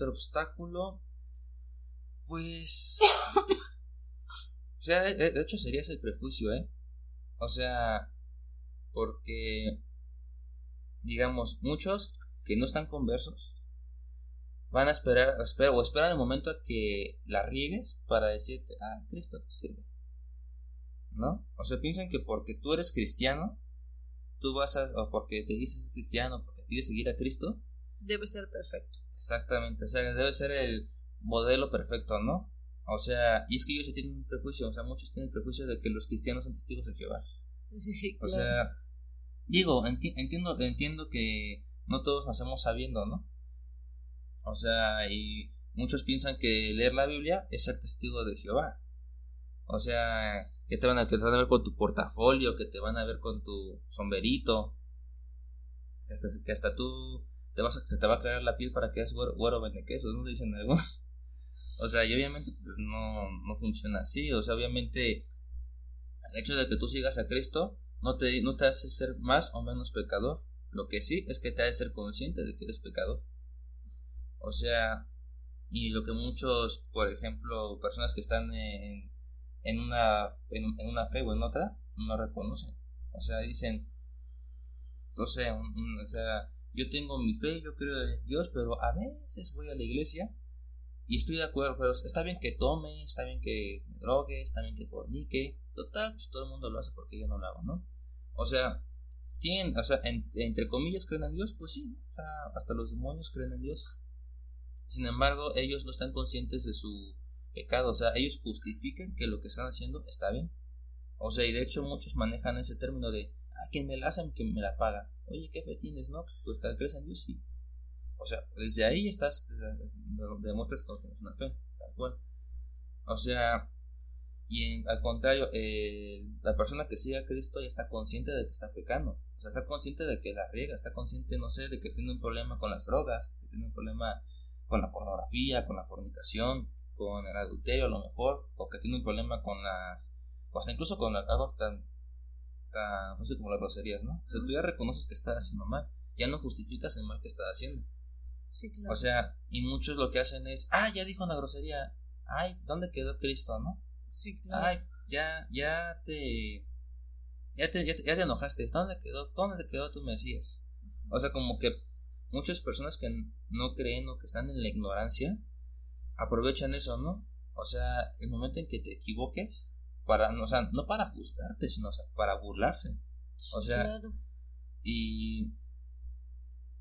S1: Otro obstáculo, pues... [laughs] o sea, de, de hecho sería ese el prejuicio, ¿eh? O sea, porque, digamos, muchos que no están conversos van a esperar, espera- o esperan el momento a que la riegues para decirte, ah, Cristo te sirve. ¿No? O sea, piensan que porque tú eres cristiano, tú vas a, o porque te dices cristiano, porque quieres seguir a Cristo,
S2: Debe ser perfecto.
S1: Exactamente, o sea, debe ser el modelo perfecto, ¿no? O sea, y es que ellos sí tienen un prejuicio, o sea, muchos tienen el prejuicio de que los cristianos son testigos de Jehová.
S2: Sí, sí,
S1: O
S2: claro.
S1: sea, digo, enti- entiendo, entiendo que no todos nacemos sabiendo, ¿no? O sea, y muchos piensan que leer la Biblia es ser testigo de Jehová. O sea, que te van a, que te van a ver con tu portafolio, que te van a ver con tu sombrerito, que hasta, que hasta tú te vas a, se te va a crear la piel para que seas güero, güero quesos, ¿no? Dicen algunos. [laughs] O sea, y obviamente pues, no, no funciona así. O sea, obviamente el hecho de que tú sigas a Cristo no te, no te hace ser más o menos pecador. Lo que sí es que te hace ser consciente de que eres pecador. O sea, y lo que muchos, por ejemplo, personas que están en, en, una, en, una fe o en otra, no reconocen. O sea, dicen, no sé, o sea, yo tengo mi fe, yo creo en Dios, pero a veces voy a la iglesia y estoy de acuerdo, pero está bien que tome, está bien que me drogue, está bien que fornique, total, pues todo el mundo lo hace porque yo no lo hago, ¿no? O sea, tienen, o sea, entre comillas creen en Dios, pues sí, hasta los demonios creen en Dios. Sin embargo, ellos no están conscientes de su pecado, o sea, ellos justifican que lo que están haciendo está bien. O sea, y de hecho muchos manejan ese término de, ah, quien me la hace, quien me la paga. Oye, ¿qué fe tienes, no? Pues tal crees en Dios, sí. O sea, desde ahí estás, demuestras que tienes una fe, tal cual. O sea, y al contrario, eh, la persona que sigue a Cristo ya está consciente de que está pecando. O sea, está consciente de que la riega, está consciente, no sé, de que tiene un problema con las drogas, que tiene un problema con la pornografía, con la fornicación, con el adulterio a lo mejor, o que tiene un problema con las, o hasta incluso con algo tan, tan, no sé, como las groserías, ¿no? O sea, tú ya reconoces que estás haciendo mal, ya no justificas el mal que estás haciendo.
S2: Sí, claro.
S1: O sea, y muchos lo que hacen es, ah, ya dijo una grosería, ay, ¿dónde quedó Cristo, no?
S2: Sí, claro.
S1: Ay, ya, ya te, ya te, ya te, enojaste, ¿dónde quedó, dónde quedó tu Mesías? O sea, como que muchas personas que no creen o que están en la ignorancia aprovechan eso, ¿no? O sea, el momento en que te equivoques, para, o sea, no para juzgarte, sino para burlarse. o sea, y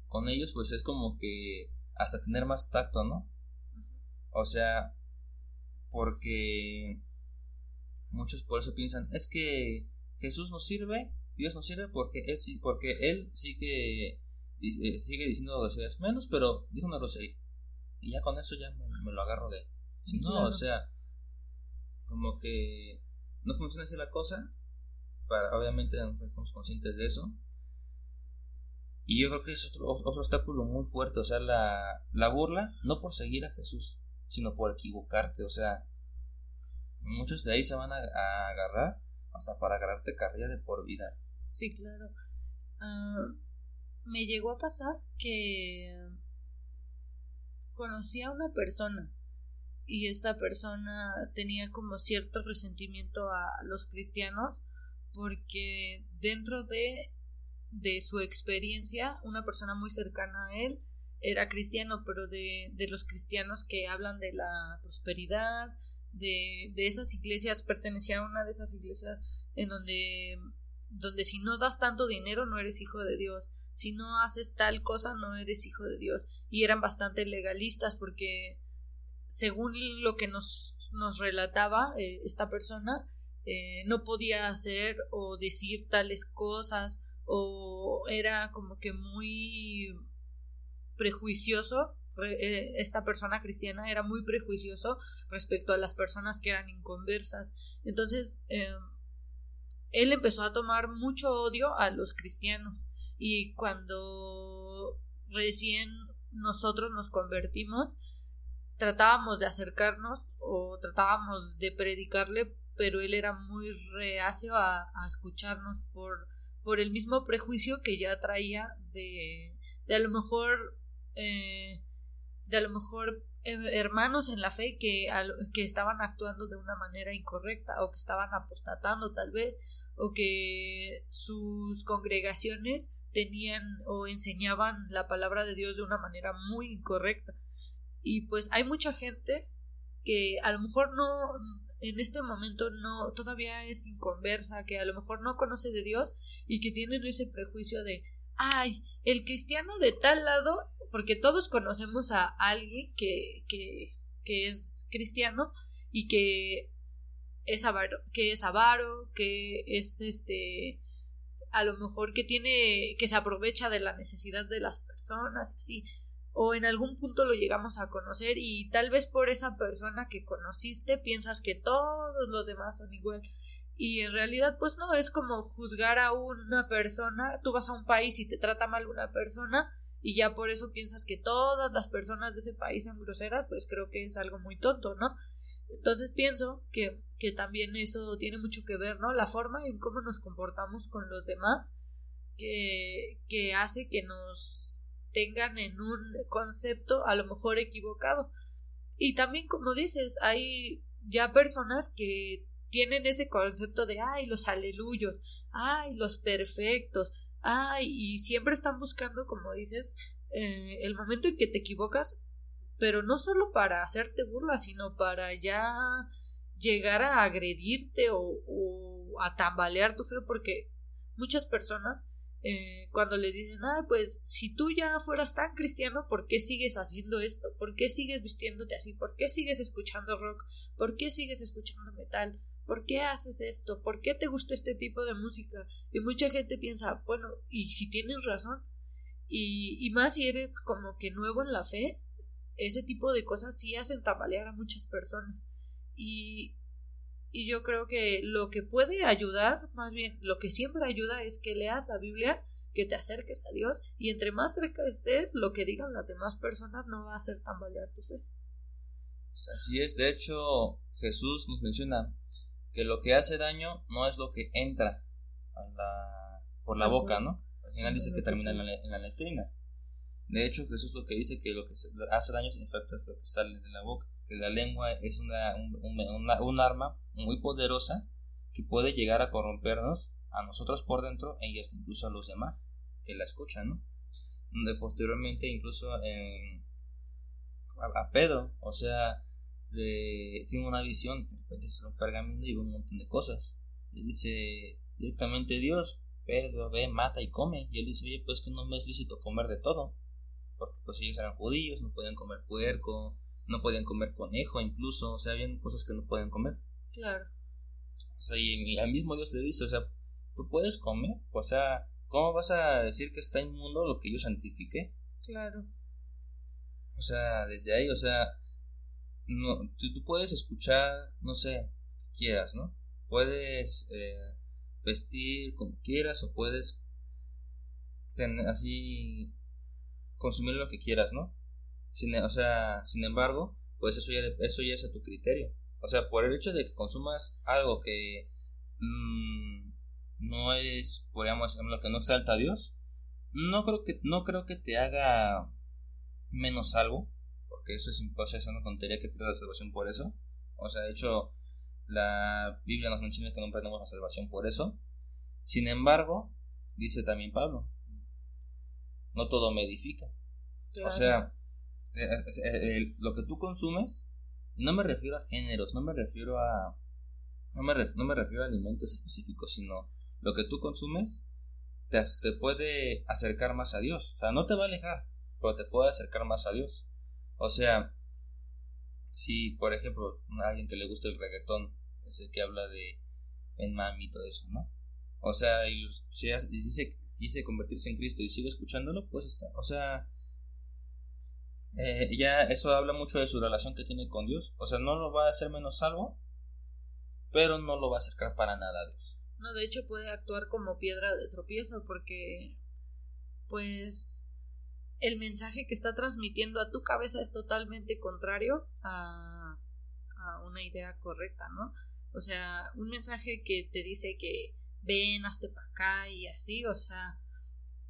S1: con ellos pues es como que hasta tener más tacto, ¿no? O sea, porque muchos por eso piensan, es que Jesús nos sirve, Dios nos sirve porque él sí, porque él sigue eh, sigue diciendo groserías menos, pero dijo una grosería. Y ya con eso ya me, lo agarro de. Si no, o sea, como que no funciona así la cosa. Para, obviamente estamos conscientes de eso. Y yo creo que es otro, otro obstáculo muy fuerte, o sea, la, la burla, no por seguir a Jesús, sino por equivocarte, o sea, muchos de ahí se van a, agarrar hasta para agarrarte carrera de por vida.
S2: Sí, claro. Uh, me llegó a pasar que conocí a una persona y esta persona tenía como cierto resentimiento a los cristianos porque dentro de, de su experiencia una persona muy cercana a él era cristiano pero de, de los cristianos que hablan de la prosperidad de, de esas iglesias pertenecía a una de esas iglesias en donde donde si no das tanto dinero no eres hijo de Dios si no haces tal cosa no eres hijo de Dios. Y eran bastante legalistas porque según lo que nos, nos relataba eh, esta persona, eh, no podía hacer o decir tales cosas o era como que muy prejuicioso eh, esta persona cristiana era muy prejuicioso respecto a las personas que eran inconversas. Entonces él empezó a tomar mucho odio a los cristianos y cuando recién nosotros nos convertimos tratábamos de acercarnos o tratábamos de predicarle pero él era muy reacio a, escucharnos por por el mismo prejuicio que ya traía de, a lo mejor eh, de a lo mejor eh, hermanos en la fe que, que estaban actuando de una manera incorrecta o que estaban apostatando tal vez o que sus congregaciones tenían o enseñaban la palabra de Dios de una manera muy incorrecta. Y pues hay mucha gente que a lo mejor no en este momento no todavía es inconversa, que a lo mejor no conoce de Dios y que tienen ese prejuicio de ay, el cristiano de tal lado, porque todos conocemos a alguien que, que, que es cristiano y que es avaro, que es avaro, que es este a lo mejor que tiene que se aprovecha de la necesidad de las personas así o en algún punto lo llegamos a conocer y tal vez por esa persona que conociste piensas que todos los demás son igual y en realidad pues no es como juzgar a una persona tú vas a un país y te trata mal una persona y ya por eso piensas que todas las personas de ese país son groseras pues creo que es algo muy tonto no entonces pienso que, que también eso tiene mucho que ver, ¿no? La forma en cómo nos comportamos con los demás que, que hace que nos tengan en un concepto a lo mejor equivocado. y también como dices, hay ya personas que tienen ese concepto de, ay, los aleluyos, ay, los perfectos, ay, y siempre están buscando, como dices, eh, el momento en que te equivocas, pero no solo para hacerte burla, sino para ya llegar a agredirte o, o a tambalear tu fe, porque muchas personas eh, cuando les dicen, ah, pues si tú ya fueras tan cristiano, ¿por qué sigues haciendo esto? ¿Por qué sigues vistiéndote así? ¿Por qué sigues escuchando rock? ¿Por qué sigues escuchando metal? ¿Por qué haces esto? ¿Por qué te gusta este tipo de música? Y mucha gente piensa, bueno, y si tienes razón, y, y más si eres como que nuevo en la fe, ese tipo de cosas sí hacen tambalear a muchas personas. Y, y yo creo que lo que puede ayudar, más bien lo que siempre ayuda es que leas la Biblia, que te acerques a Dios y entre más cerca estés, lo que digan las demás personas no va a hacer tambalear tu fe.
S1: Así es, de hecho Jesús nos menciona que lo que hace daño no es lo que entra a la, por la boca, ¿no? Al final dice que termina en la, en la letrina. De hecho, Jesús lo que dice que lo que hace daño es lo que sale de la boca la lengua es una, un, arma muy poderosa que puede llegar a corrompernos a nosotros por dentro e incluso a los demás que la escuchan, ¿no? Donde posteriormente incluso a, Pedro, o sea, tiene una visión, de un pergamino y un montón de cosas. Y dice directamente Dios, Pedro, ve, mata y come. Y él dice, oye, pues que no me es lícito comer de todo. Porque pues ellos eran judíos, no podían comer puerco, no podían comer conejo incluso, o sea, habían cosas que no podían comer.
S2: Claro.
S1: O sea, y al mismo Dios le dice, o sea, tú puedes comer, o sea, ¿cómo vas a decir que está inmundo lo que yo santifique?
S2: Claro.
S1: O sea, desde ahí, o sea, no, tú, puedes escuchar, no sé, quieras, ¿no? Puedes eh, vestir como quieras o puedes tener así consumir lo que quieras, ¿no? Sin, o sea, sin embargo, pues eso ya, eso ya es a tu criterio. O sea, por el hecho de que consumas algo que mm, no es, podríamos lo que no exalta a Dios, no creo que, no creo que te haga menos algo, porque eso es, pues, es una tontería que pierdas la salvación por eso. O sea, de hecho, la Biblia nos menciona que no perdemos la salvación por eso. Sin embargo, dice también Pablo, no todo me edifica. O sea, lo que tú consumes, no me refiero a géneros, no me refiero a... No me, no me refiero a alimentos específicos, sino lo que tú consumes te, te puede acercar más a Dios. O sea, no te va a alejar, pero te puede acercar más a Dios. O sea, si por ejemplo a alguien que le gusta el reggaetón, ese que habla de en mami y todo eso, ¿no? O sea, y, si dice, dice convertirse en Cristo y sigue escuchándolo, pues está. O sea, eh, ya eso habla mucho de su relación que tiene con Dios. O sea, no lo va a hacer menos salvo, pero no lo va a acercar para nada a Dios.
S2: No, de hecho puede actuar como piedra de tropiezo porque, pues, el mensaje que está transmitiendo a tu cabeza es totalmente contrario a, a una idea correcta, ¿no? O sea, un mensaje que te dice que ven, hazte para acá y así, o sea,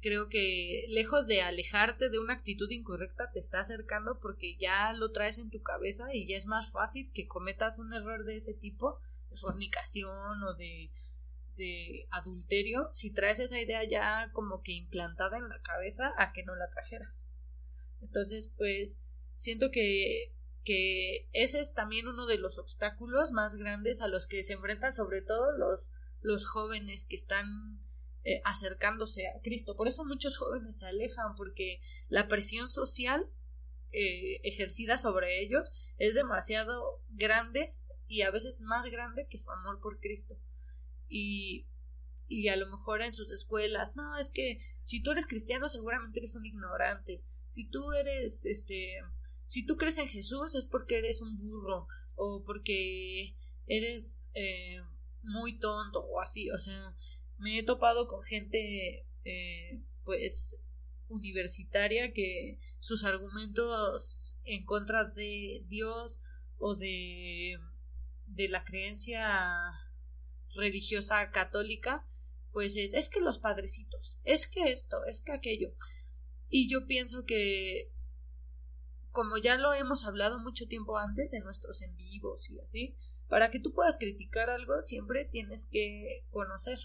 S2: creo que lejos de alejarte de una actitud incorrecta, te está acercando porque ya lo traes en tu cabeza y ya es más fácil que cometas un error de ese tipo, de fornicación o de, de adulterio, si traes esa idea ya como que implantada en la cabeza a que no la trajeras. Entonces, pues, siento que, que ese es también uno de los obstáculos más grandes a los que se enfrentan sobre todo los, los jóvenes que están eh, acercándose a Cristo. Por eso muchos jóvenes se alejan, porque la presión social eh, ejercida sobre ellos es demasiado grande y a veces más grande que su amor por Cristo. Y, y a lo mejor en sus escuelas, no, es que si tú eres cristiano seguramente eres un ignorante. Si tú eres, este, si tú crees en Jesús es porque eres un burro o porque eres eh, muy tonto o así, o sea, me he topado con gente eh, pues universitaria que sus argumentos en contra de Dios o de, de la creencia religiosa católica pues es, es que los padrecitos, es que esto, es que aquello. Y yo pienso que como ya lo hemos hablado mucho tiempo antes en nuestros en vivos y así, para que tú puedas criticar algo siempre tienes que conocer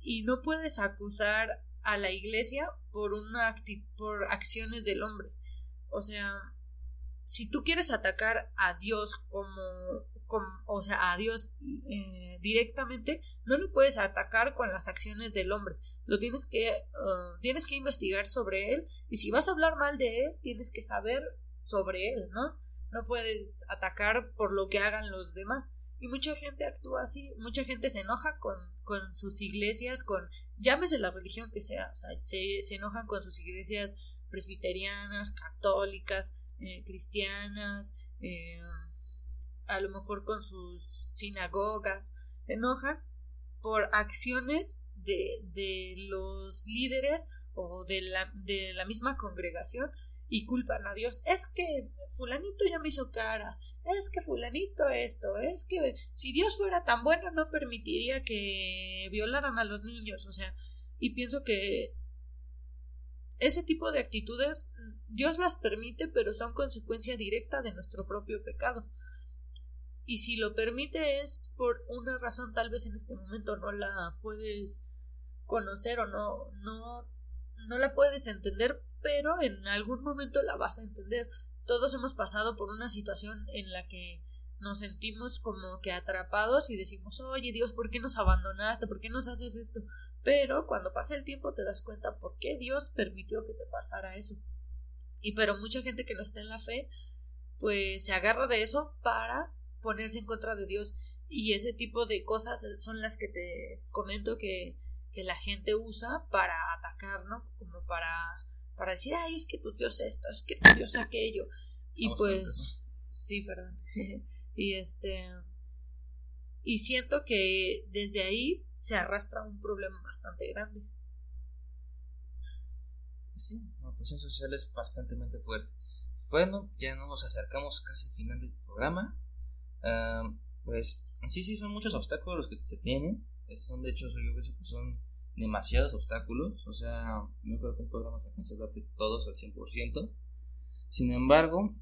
S2: y no puedes acusar a la iglesia por una por acciones del hombre. O sea, si tú quieres atacar a Dios como, o sea, a Dios eh, directamente, no lo puedes atacar con las acciones del hombre. Lo tienes que uh, tienes que investigar sobre él y si vas a hablar mal de él, tienes que saber sobre él, ¿no? No puedes atacar por lo que hagan los demás. Y mucha gente actúa así, mucha gente se enoja con, con sus iglesias, con, llámese la religión que sea, o sea, se, se enojan con sus iglesias presbiterianas, católicas, eh, cristianas, eh, a lo mejor con sus sinagogas, se enojan por acciones de, de los líderes o de la, de la misma congregación y culpan a Dios. Es que fulanito ya me hizo cara, es que fulanito esto, es que si Dios fuera tan bueno no permitiría que violaran a los niños, o sea, y pienso que ese tipo de actitudes Dios las permite, pero son consecuencia directa de nuestro propio pecado. Y si lo permite es por una razón tal vez en este momento no la puedes conocer o no no no la puedes entender, pero en algún momento la vas a entender. Todos hemos pasado por una situación en la que nos sentimos como que atrapados y decimos, oye Dios, ¿por qué nos abandonaste? ¿Por qué nos haces esto? Pero cuando pasa el tiempo te das cuenta por qué Dios permitió que te pasara eso. Y pero mucha gente que no está en la fe, pues se agarra de eso para ponerse en contra de Dios. Y ese tipo de cosas son las que te comento que, que la gente usa para atacar, ¿no? Como para para decir, ay, es que tu Dios esto, es que tu Dios aquello. Y pues, sí, perdón. [laughs] y este, y siento que desde ahí se arrastra un problema bastante grande.
S1: Sí, la presión social es bastante fuerte. Bueno, ya nos acercamos casi al final del programa. Ah, pues sí, sí, son muchos obstáculos los que se tienen. Son, de hecho, yo pienso que son demasiados obstáculos, o sea, no creo que un programa se alcance a todos al 100%. Sin embargo,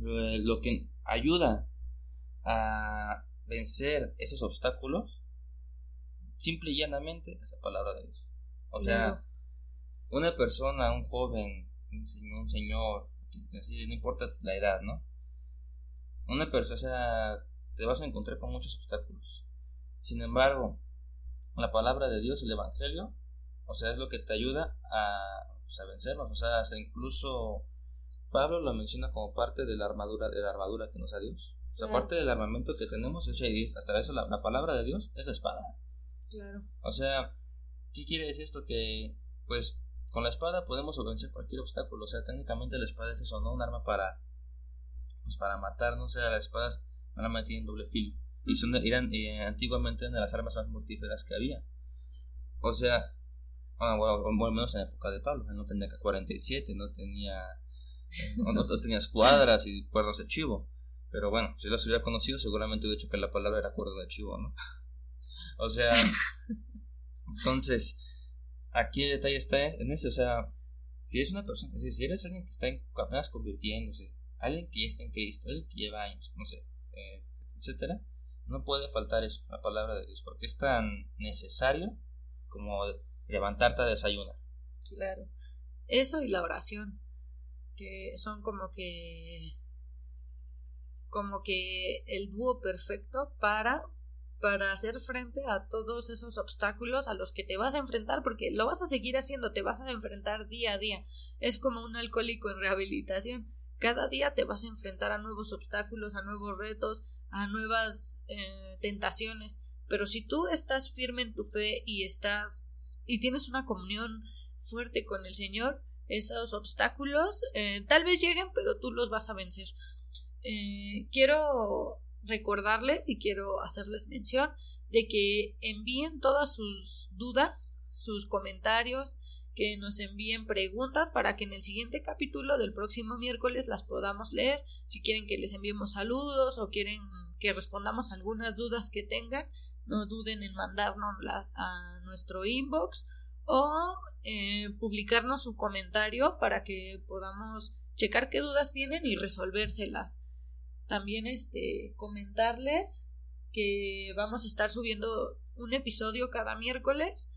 S1: eh, lo que ayuda a vencer esos obstáculos, simple y llanamente, es la palabra de Dios. O sea, una persona, un joven, un señor, un señor no importa la edad, ¿no? Una persona, o sea, te vas a encontrar con muchos obstáculos. Sin embargo, la palabra de Dios, el Evangelio, o sea, es lo que te ayuda a, pues, a vencernos, o sea, hasta incluso Pablo lo menciona como parte de la armadura, de la armadura que nos da Dios. O sea, parte del armamento que tenemos es hasta eso la, palabra de Dios es la espada.
S2: Claro.
S1: O sea, ¿qué quiere decir esto? Que, pues, con la espada podemos vencer cualquier obstáculo. O sea, técnicamente la espada es eso, ¿no? Un arma para, pues, para matarnos. O sea, la espada es una arma tiene doble filo y son eran eh, antiguamente de las armas más mortíferas que había. O sea, bueno, bueno, al menos en la época de Pablo, no tenía K-47, no tenía, eh, no, tenía escuadras y cuernos de chivo. Pero bueno, si los hubiera conocido, seguramente hubiera dicho que la palabra era cuerno de chivo, ¿no? o sea, entonces, aquí el detalle está en eso, o sea, si es una persona, si eres alguien que está apenas convirtiéndose, alguien que está en Cristo, alguien que lleva años, no sé, eh, etcétera, no puede faltar eso, la palabra de Dios, porque es tan necesario como levantarte a desayunar.
S2: Claro. Eso y la oración, que son como que como que el dúo perfecto para para hacer frente a todos esos obstáculos a los que te vas a enfrentar porque lo vas a seguir haciendo, te vas a enfrentar día a día. Es como un alcohólico en rehabilitación. Cada día te vas a enfrentar a nuevos obstáculos, a nuevos retos, a nuevas eh, tentaciones. Pero si tú estás firme en tu fe y estás y tienes una comunión fuerte con el Señor, esos obstáculos eh, tal vez lleguen, pero tú los vas a vencer. Eh, quiero recordarles y quiero hacerles mención de que envíen todas sus dudas, sus comentarios, que nos envíen preguntas para que en el siguiente capítulo del próximo miércoles las podamos leer. Si quieren que les enviemos saludos o quieren que respondamos algunas dudas que tengan, no duden en mandárnoslas a nuestro inbox o eh, publicarnos su comentario para que podamos checar qué dudas tienen y resolvérselas. También este comentarles que vamos a estar subiendo un episodio cada miércoles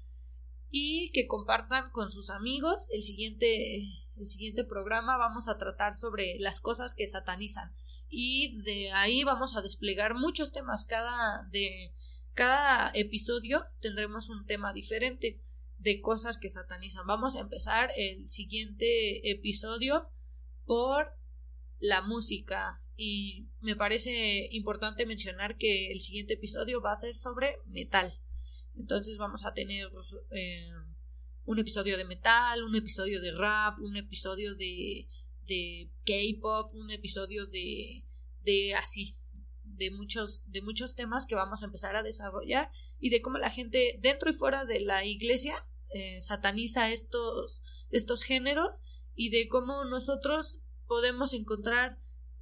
S2: y que compartan con sus amigos el siguiente el siguiente programa vamos a tratar sobre las cosas que satanizan y de ahí vamos a desplegar muchos temas cada de cada episodio tendremos un tema diferente de cosas que satanizan. Vamos a empezar el siguiente episodio por la música y me parece importante mencionar que el siguiente episodio va a ser sobre metal. Entonces vamos a tener eh, un episodio de metal, un episodio de rap, un episodio de, de K-pop, un episodio de, así, de muchos, de muchos temas que vamos a empezar a desarrollar y de cómo la gente dentro y fuera de la iglesia eh, sataniza estos, estos géneros y de cómo nosotros podemos encontrar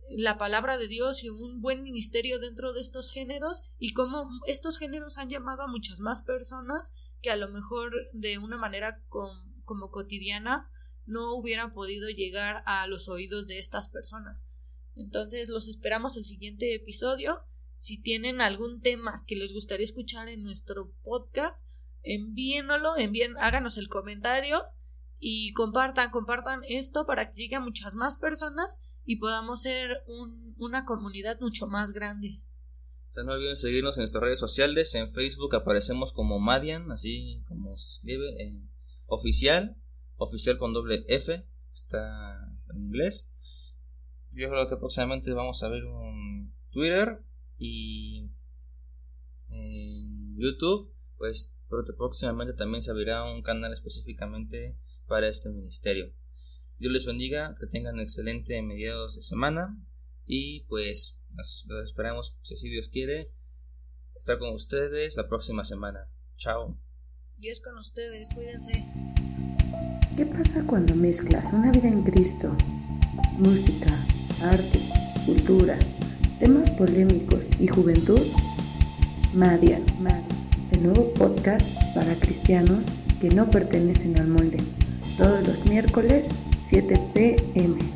S2: la palabra de Dios y un buen ministerio dentro de estos géneros y cómo estos géneros han llamado a muchas más personas que a lo mejor de una manera como cotidiana no hubieran podido llegar a los oídos de estas personas. Entonces los esperamos el siguiente episodio. Si tienen algún tema que les gustaría escuchar en nuestro podcast, envíenlo, envíen, háganos el comentario y compartan, compartan esto para que llegue a muchas más personas y podamos ser una comunidad mucho más grande.
S1: no olviden seguirnos en nuestras redes sociales. En Facebook aparecemos como Madian, así como se escribe, en oficial, oficial con doble F, está en inglés. Yo creo que próximamente vamos a ver un Twitter y en YouTube, pues próximamente también se abrirá un canal específicamente para este ministerio. Dios les bendiga, que tengan excelente mediados de semana y pues nos, esperamos, si así Dios quiere, estar con ustedes la próxima semana. Chao.
S2: Dios con ustedes, cuídense.
S3: ¿Qué pasa cuando mezclas una vida en Cristo, música, arte, cultura, temas polémicos y juventud, Madia, el nuevo podcast para cristianos que no pertenecen al molde, todos los miércoles 7 pm.